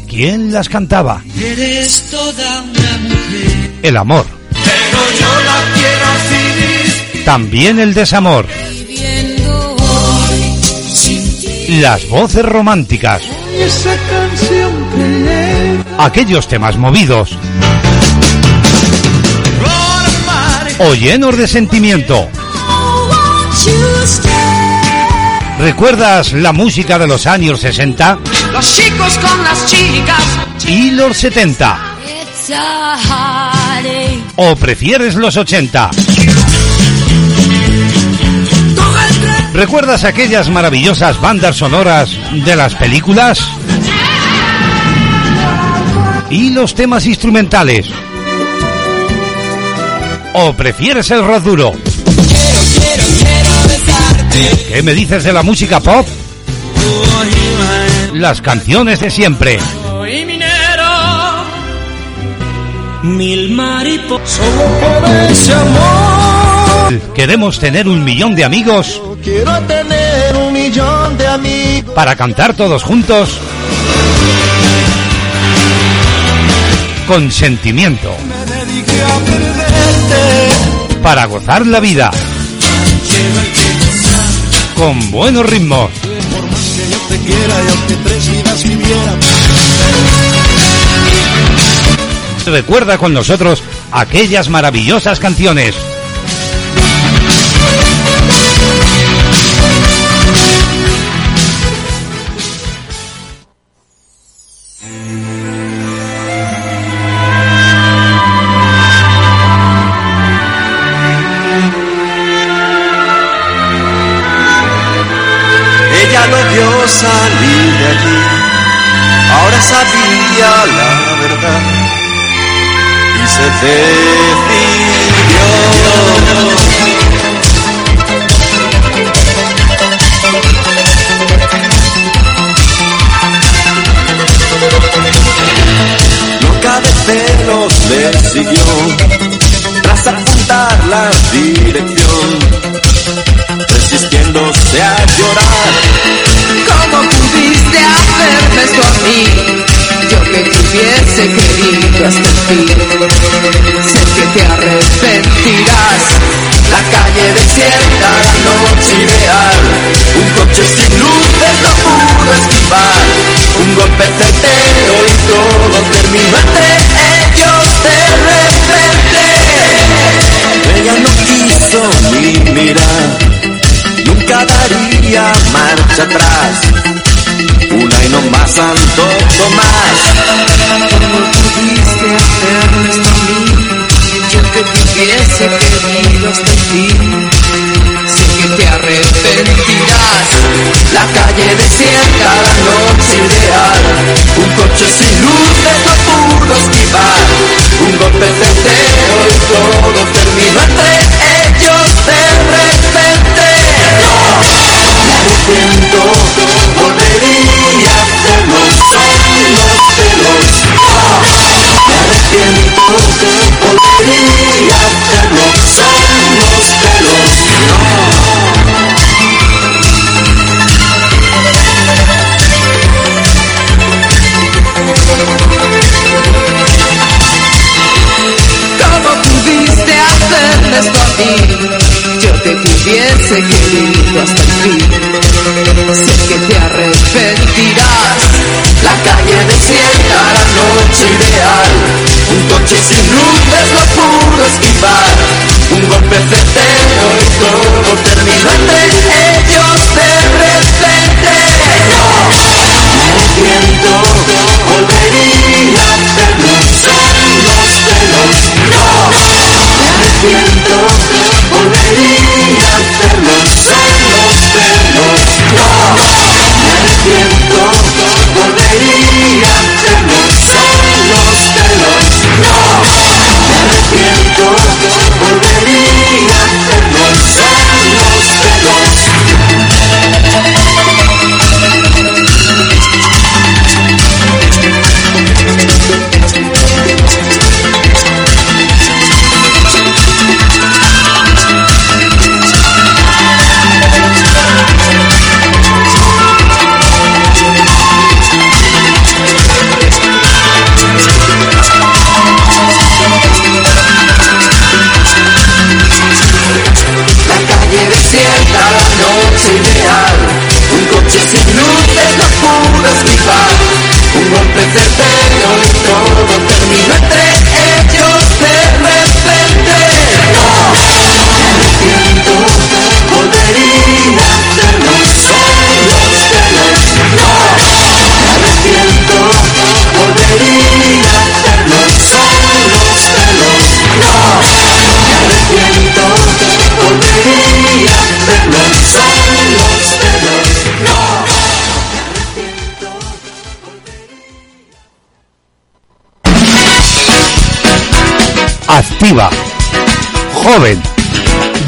¿Quién las cantaba? Eres toda una mujer. El amor. Pero yo la quiero así. También el desamor. Viviendo hoy sin ti. Las voces románticas. Esa canción que lee. Aquellos temas movidos. O llenos de sentimiento. ¿Recuerdas la música de los años 60 Los chicos con las chicas. y los 70? It's a heartache. ¿O prefieres los 80? ¿Recuerdas aquellas maravillosas bandas sonoras de las películas? ¿Y los temas instrumentales? ¿O prefieres el rock duro? ¿Qué me dices de la música pop? Las canciones de siempre. Soy minero. Mil. Solo por ese amor Queremos tener un millón de amigos quiero tener un millón de amigos. para cantar todos juntos con sentimiento, para gozar la vida con buenos ritmos. Por. Recuerda con nosotros aquellas maravillosas canciones. Un coche sin luces lo pudo esquivar. Un golpe certero y todo terminó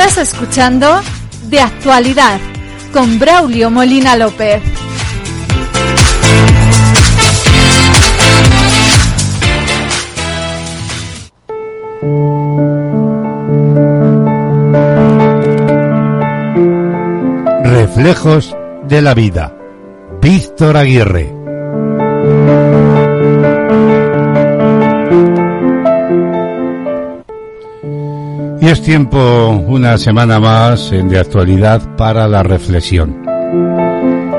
Estás escuchando De Actualidad con Braulio Molina López. Reflejos de la vida. Víctor Aguirre. Y es tiempo, una semana más, de actualidad para la reflexión.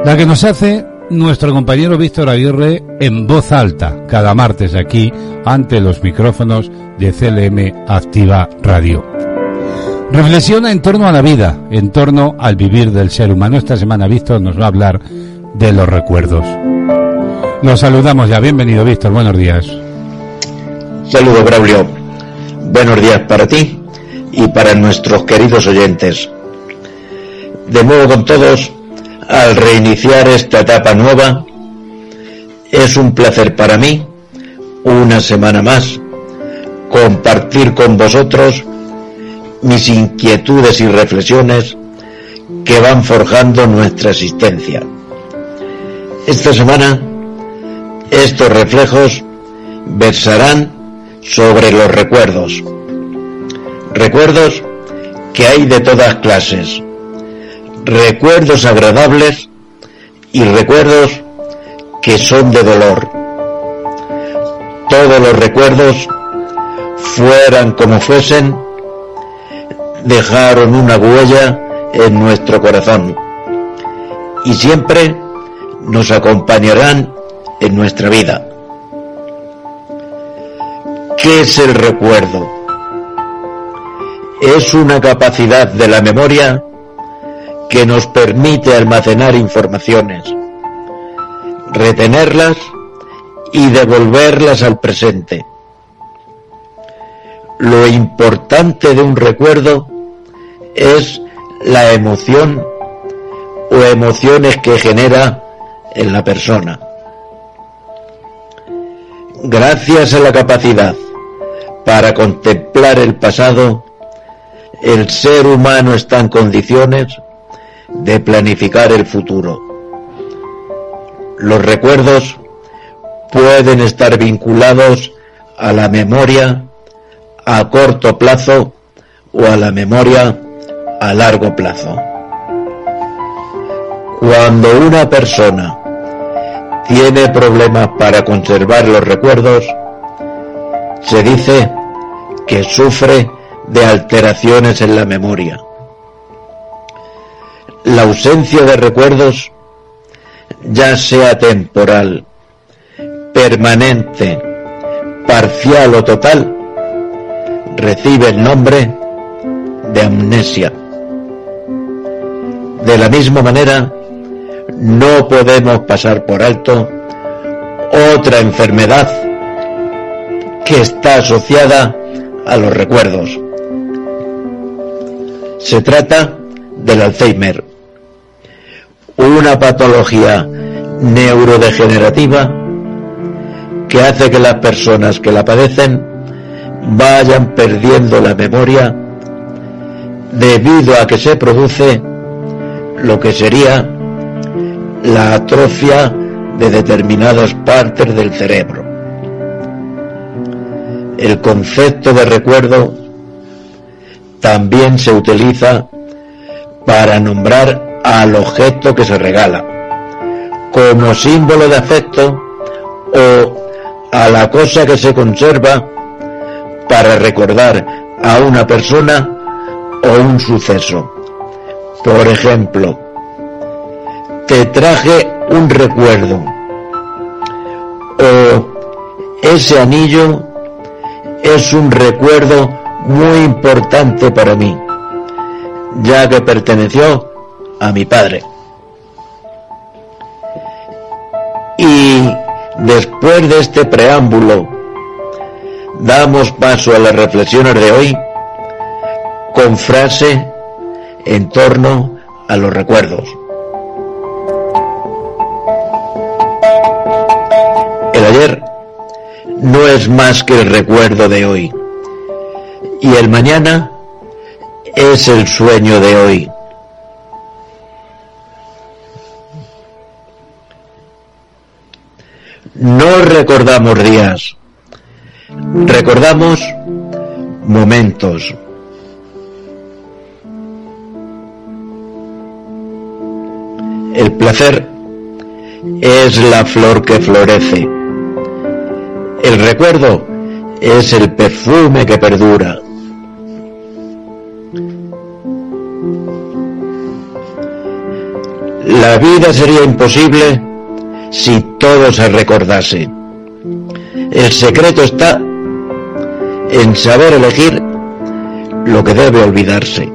La que nos hace nuestro compañero Víctor Aguirre en voz alta, cada martes aquí, ante los micrófonos de CLM Activa Radio. Reflexiona en torno a la vida, en torno al vivir del ser humano. Esta semana Víctor nos va a hablar de los recuerdos. Nos saludamos ya. Bienvenido, Víctor. Buenos días. Saludos, Braulio. Buenos días para ti y para nuestros queridos oyentes. De nuevo con todos, al reiniciar esta etapa nueva, es un placer para mí, una semana más, compartir con vosotros mis inquietudes y reflexiones que van forjando nuestra existencia. Esta semana, estos reflejos versarán sobre los recuerdos. Recuerdos que hay de todas clases. Recuerdos agradables y recuerdos que son de dolor. Todos los recuerdos, fueran como fuesen, dejaron una huella en nuestro corazón y siempre nos acompañarán en nuestra vida. ¿Qué es el recuerdo? Es una capacidad de la memoria que nos permite almacenar informaciones, retenerlas y devolverlas al presente. Lo importante de un recuerdo es la emoción o emociones que genera en la persona. Gracias a la capacidad para contemplar el pasado, el ser humano está en condiciones de planificar el futuro. Los recuerdos pueden estar vinculados a la memoria a corto plazo o a la memoria a largo plazo. Cuando una persona tiene problemas para conservar los recuerdos, se dice que sufre de alteraciones en la memoria. La ausencia de recuerdos, ya sea temporal, permanente, parcial o total, recibe el nombre de amnesia. De la misma manera, no podemos pasar por alto otra enfermedad que está asociada a los recuerdos. Se trata del Alzheimer, una patología neurodegenerativa que hace que las personas que la padecen vayan perdiendo la memoria debido a que se produce lo que sería la atrofia de determinadas partes del cerebro. El concepto de recuerdo también se utiliza para nombrar al objeto que se regala, como símbolo de afecto o a la cosa que se conserva para recordar a una persona o un suceso. Por ejemplo, te traje un recuerdo o ese anillo es un recuerdo muy importante para mí, ya que perteneció a mi padre. Y después de este preámbulo, damos paso a las reflexiones de hoy con frase en torno a los recuerdos. El ayer no es más que el recuerdo de hoy y el mañana es el sueño de hoy. No recordamos días, recordamos momentos. El placer es la flor que florece. El recuerdo es el perfume que perdura. La vida sería imposible si todo se recordase. El secreto está en saber elegir lo que debe olvidarse.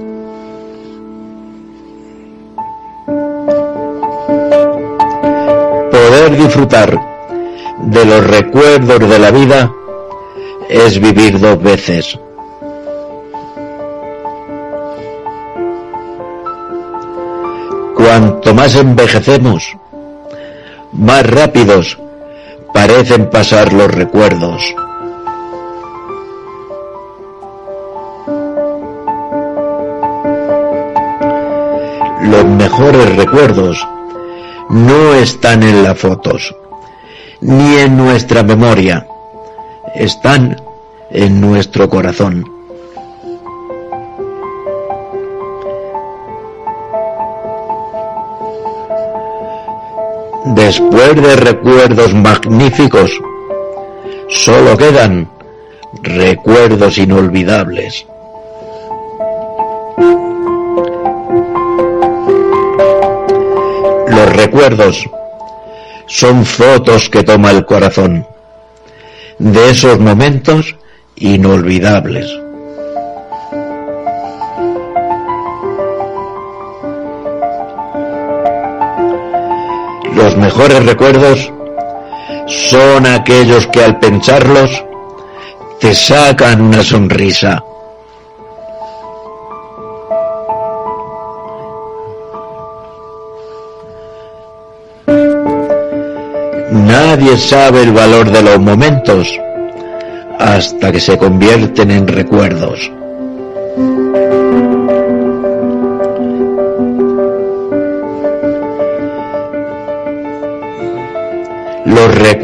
Poder disfrutar de los recuerdos de la vida es vivir dos veces. Cuanto más envejecemos, más rápidos parecen pasar los recuerdos. Los mejores recuerdos no están en las fotos, ni en nuestra memoria, están en nuestro corazón. Después de recuerdos magníficos, solo quedan recuerdos inolvidables. Los recuerdos son fotos que toma el corazón de esos momentos inolvidables. Mejores recuerdos son aquellos que al pensarlos te sacan una sonrisa. Nadie sabe el valor de los momentos hasta que se convierten en recuerdos.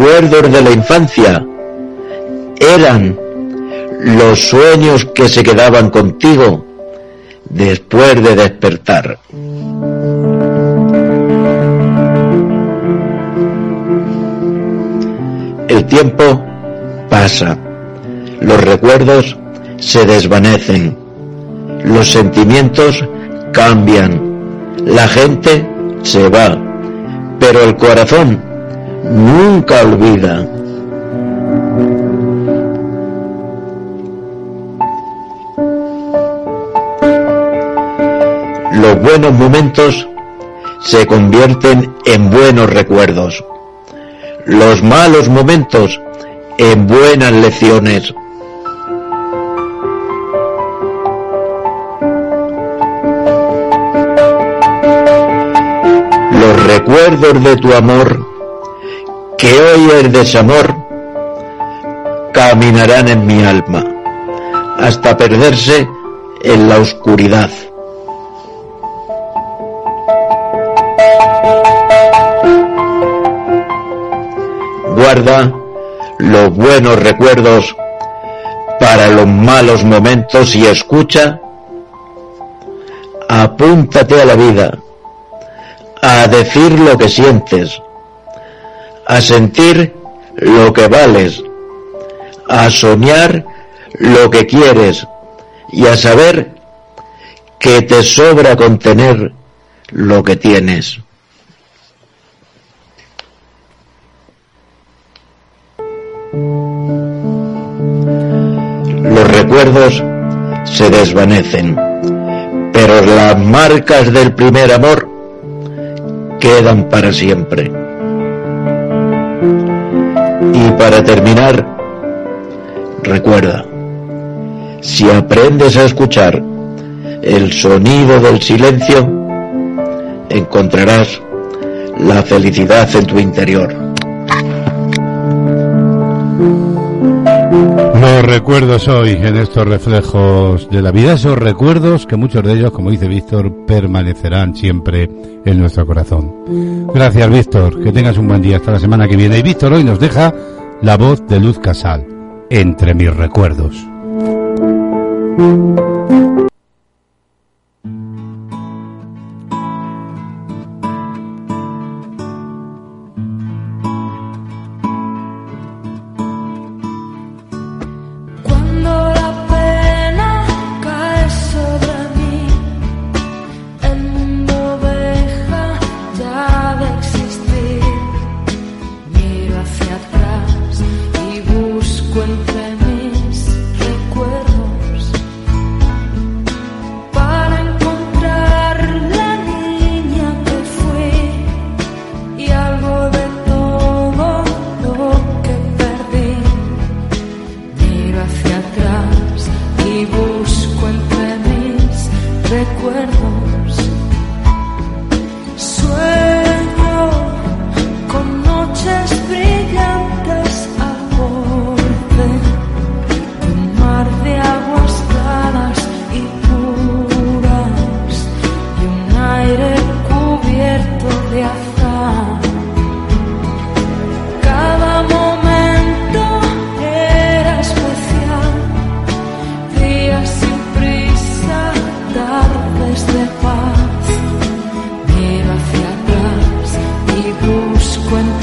Recuerdos de la infancia eran los sueños que se quedaban contigo después de despertar. El tiempo pasa, los recuerdos se desvanecen, los sentimientos cambian, la gente se va, pero el corazón nunca olvida. Los buenos momentos se convierten en buenos recuerdos. Los malos momentos en buenas lecciones. Los recuerdos de tu amor, es desamor, caminarán en mi alma, hasta perderse en la oscuridad. Guarda los buenos recuerdos para los malos momentos y escucha, apúntate a la vida, a decir lo que sientes, a sentir lo que vales, a soñar lo que quieres y a saber que te sobra contener lo que tienes. Los recuerdos se desvanecen, pero las marcas del primer amor quedan para siempre. Y para terminar, recuerda, si aprendes a escuchar el sonido del silencio, encontrarás la felicidad en tu interior. Los recuerdos hoy en estos reflejos de la vida, esos recuerdos que muchos de ellos, como dice Víctor, permanecerán siempre en nuestro corazón. Gracias Víctor, que tengas un buen día hasta la semana que viene. Y Víctor hoy nos deja la voz de Luz Casal, entre mis recuerdos. y busco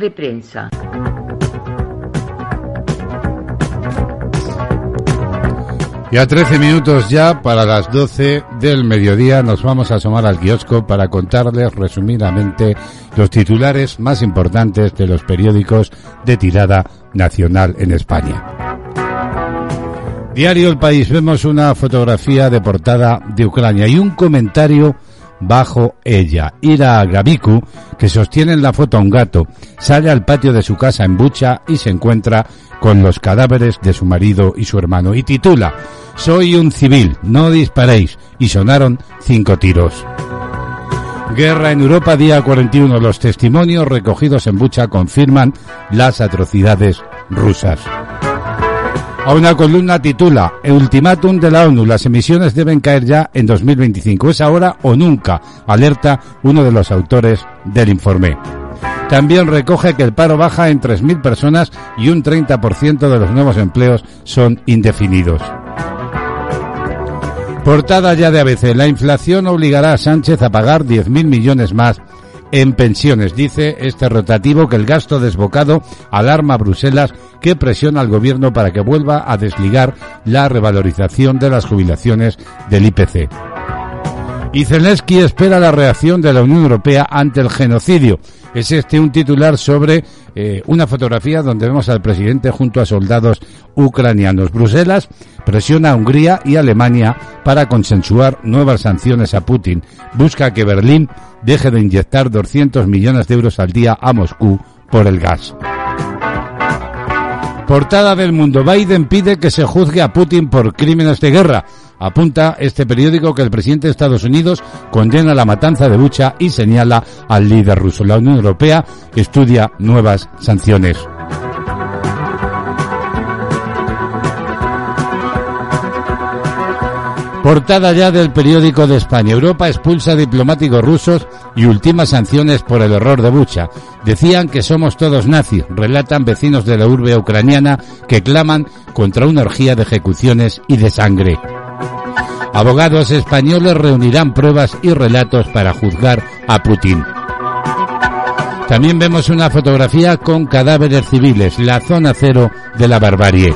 de prensa. Y a 13 minutos ya para las 12 del mediodía nos vamos a asomar al kiosco para contarles resumidamente los titulares más importantes de los periódicos de tirada nacional en España. Diario El País vemos una fotografía de portada de Ucrania y un comentario bajo ella. Ira Gaviku, que sostiene en la foto a un gato, sale al patio de su casa en Bucha y se encuentra con los cadáveres de su marido y su hermano y titula Soy un civil, no disparéis y sonaron cinco tiros. Guerra en Europa, día 41. Los testimonios recogidos en Bucha confirman las atrocidades rusas. A una columna titula Ultimátum de la ONU. Las emisiones deben caer ya en 2025. Es ahora o nunca, alerta uno de los autores del informe. También recoge que el paro baja en 3.000 personas y un 30% de los nuevos empleos son indefinidos. Portada ya de ABC. La inflación obligará a Sánchez a pagar 10.000 millones más en pensiones. Dice este rotativo que el gasto desbocado alarma a Bruselas que presiona al gobierno para que vuelva a desligar la revalorización de las jubilaciones del IPC. Y Zelensky espera la reacción de la Unión Europea ante el genocidio. Es este un titular sobre eh, una fotografía donde vemos al presidente junto a soldados ucranianos. Bruselas presiona a Hungría y Alemania para consensuar nuevas sanciones a Putin. Busca que Berlín deje de inyectar 200 millones de euros al día a Moscú por el gas. Portada del mundo. Biden pide que se juzgue a Putin por crímenes de guerra. Apunta este periódico que el presidente de Estados Unidos condena la matanza de Bucha y señala al líder ruso. La Unión Europea estudia nuevas sanciones. Portada ya del periódico de España. Europa expulsa diplomáticos rusos y ultima sanciones por el error de Bucha. Decían que somos todos nazis, relatan vecinos de la urbe ucraniana que claman contra una orgía de ejecuciones y de sangre. Abogados españoles reunirán pruebas y relatos para juzgar a Putin. También vemos una fotografía con cadáveres civiles, la zona cero de la barbarie.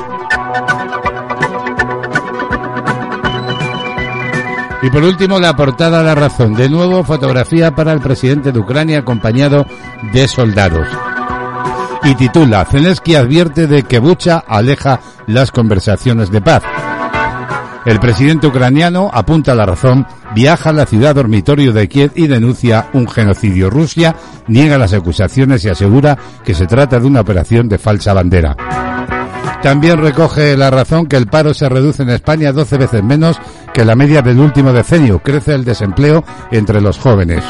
Y por último, la portada La Razón. De nuevo, fotografía para el presidente de Ucrania acompañado de soldados. Y titula, Zelensky advierte de que Bucha aleja las conversaciones de paz. El presidente ucraniano apunta a la razón, viaja a la ciudad dormitorio de Kiev y denuncia un genocidio. Rusia niega las acusaciones y asegura que se trata de una operación de falsa bandera. También recoge la razón que el paro se reduce en España 12 veces menos que la media del último decenio. Crece el desempleo entre los jóvenes.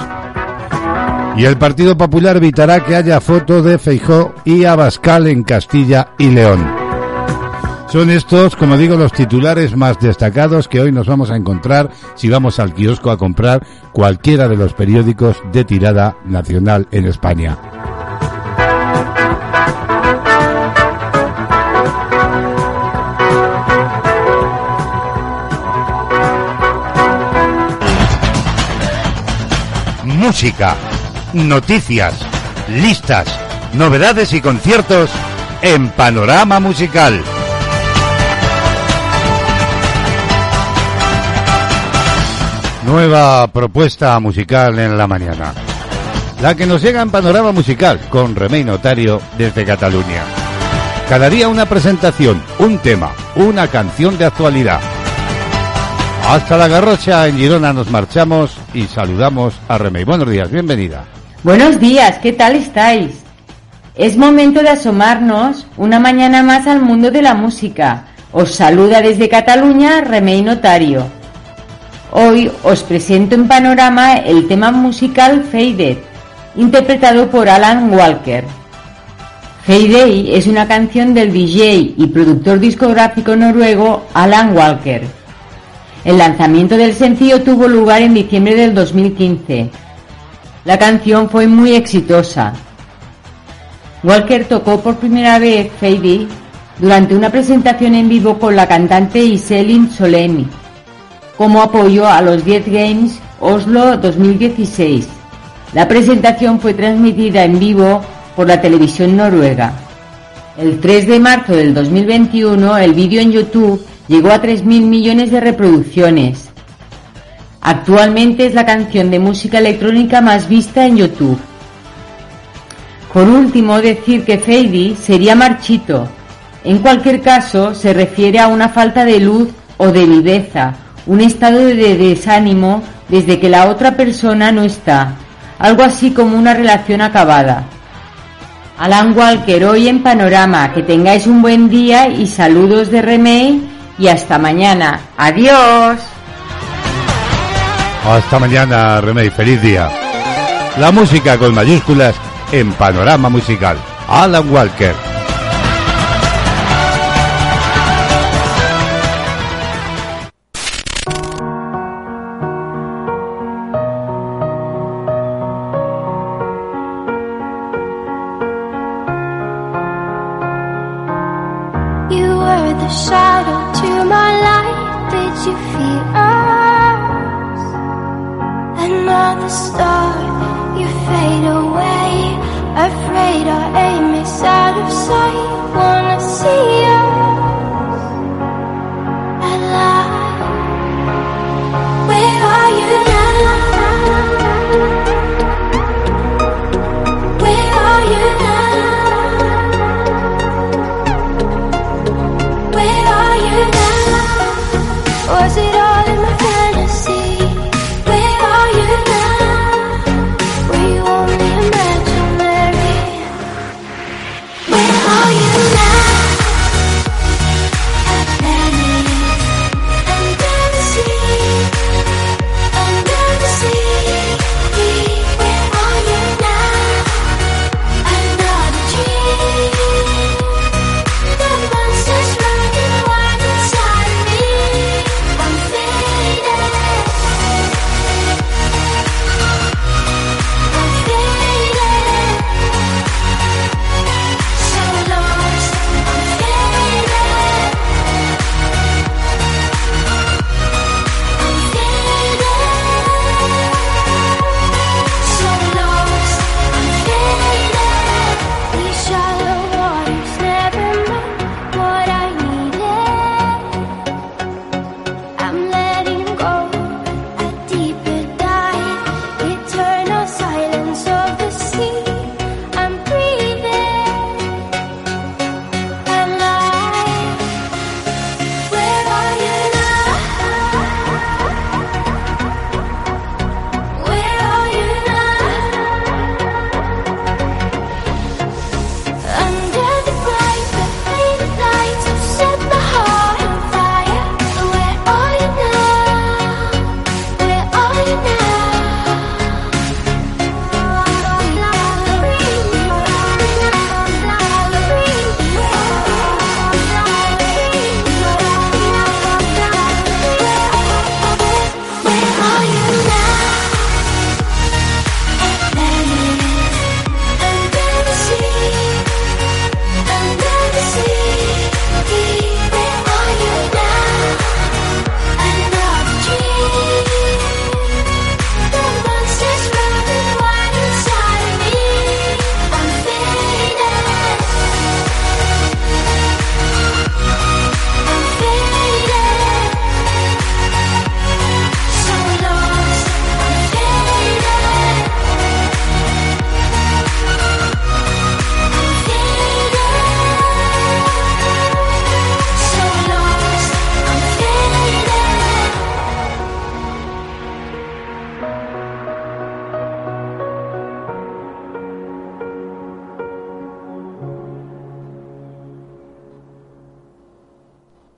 Y el Partido Popular evitará que haya foto de Feijó y Abascal en Castilla y León. Son estos, como digo, los titulares más destacados que hoy nos vamos a encontrar si vamos al kiosco a comprar cualquiera de los periódicos de tirada nacional en España. música, noticias, listas, novedades y conciertos en Panorama Musical. Nueva propuesta musical en la mañana. La que nos llega en Panorama Musical con Remey Notario desde Cataluña. Cada día una presentación, un tema, una canción de actualidad. Hasta la Garrocha en Girona nos marchamos y saludamos a Remey. Buenos días, bienvenida. Buenos días, ¿qué tal estáis? Es momento de asomarnos una mañana más al mundo de la música. Os saluda desde Cataluña Remey Notario. Hoy os presento en panorama el tema musical Faded, interpretado por Alan Walker. Heyday es una canción del DJ y productor discográfico noruego Alan Walker El lanzamiento del sencillo tuvo lugar en diciembre del 2015. La canción fue muy exitosa. Walker tocó por primera vez Fady durante una presentación en vivo con la cantante Iselin Solemi como apoyo a los 10 Games Oslo 2016. La presentación fue transmitida en vivo por la televisión noruega. El 3 de marzo del 2021 el vídeo en YouTube llegó a 3.000 millones de reproducciones. Actualmente es la canción de música electrónica más vista en YouTube. Por último, decir que Fady sería marchito. En cualquier caso, se refiere a una falta de luz o de viveza, un estado de desánimo desde que la otra persona no está, algo así como una relación acabada. Alan Walker hoy en Panorama, que tengáis un buen día y saludos de Remey y hasta mañana. Adiós. Hasta mañana, Remey. Feliz día. La música con mayúsculas en Panorama Musical. Alan Walker. stop.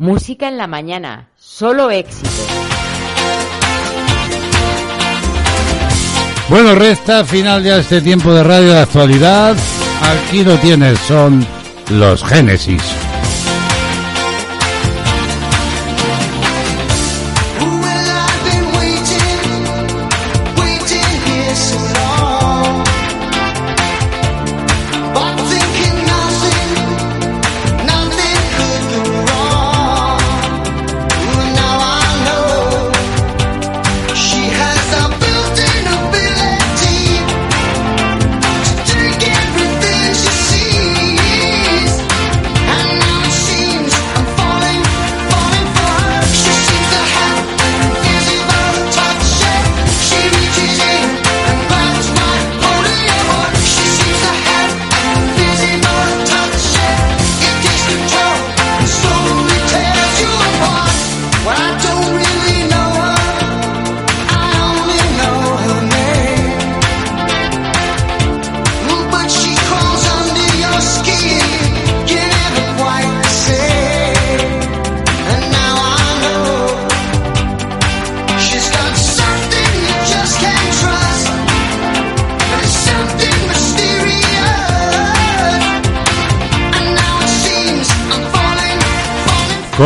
Música en la mañana, solo éxito. Bueno, resta final ya este tiempo de radio de actualidad. Aquí lo tienes, son los Génesis.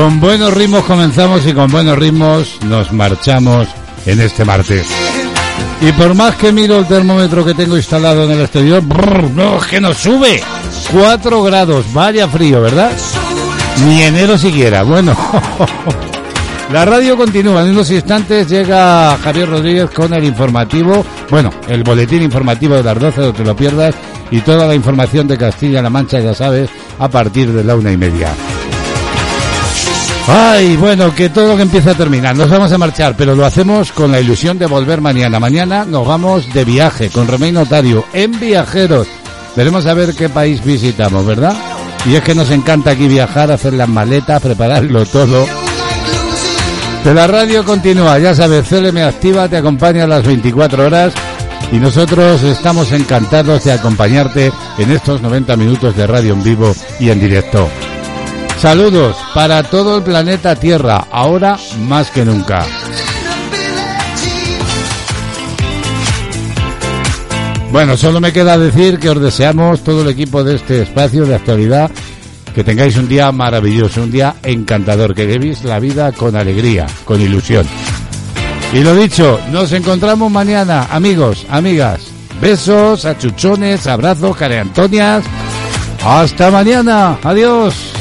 Con buenos ritmos comenzamos y con buenos ritmos nos marchamos en este martes. Y por más que miro el termómetro que tengo instalado en el exterior, no, que no sube. 4 grados, vaya frío, ¿verdad? Ni enero siquiera. Bueno, la radio continúa. En unos instantes llega Javier Rodríguez con el informativo, bueno, el boletín informativo de las 12, no te lo pierdas, y toda la información de Castilla-La Mancha, ya sabes, a partir de la una y media. Ay, bueno, que todo lo que empieza a terminar. Nos vamos a marchar, pero lo hacemos con la ilusión de volver mañana. Mañana nos vamos de viaje con Remey Notario en Viajeros. Veremos a ver qué país visitamos, ¿verdad? Y es que nos encanta aquí viajar, hacer las maletas, prepararlo todo. De la radio continúa, ya sabes, CLM Activa te acompaña a las 24 horas y nosotros estamos encantados de acompañarte en estos 90 minutos de radio en vivo y en directo. Saludos para todo el planeta Tierra, ahora más que nunca. Bueno, solo me queda decir que os deseamos todo el equipo de este espacio de actualidad que tengáis un día maravilloso, un día encantador, que viváis la vida con alegría, con ilusión. Y lo dicho, nos encontramos mañana, amigos, amigas. Besos, achuchones, abrazos, careantonias. Hasta mañana. Adiós.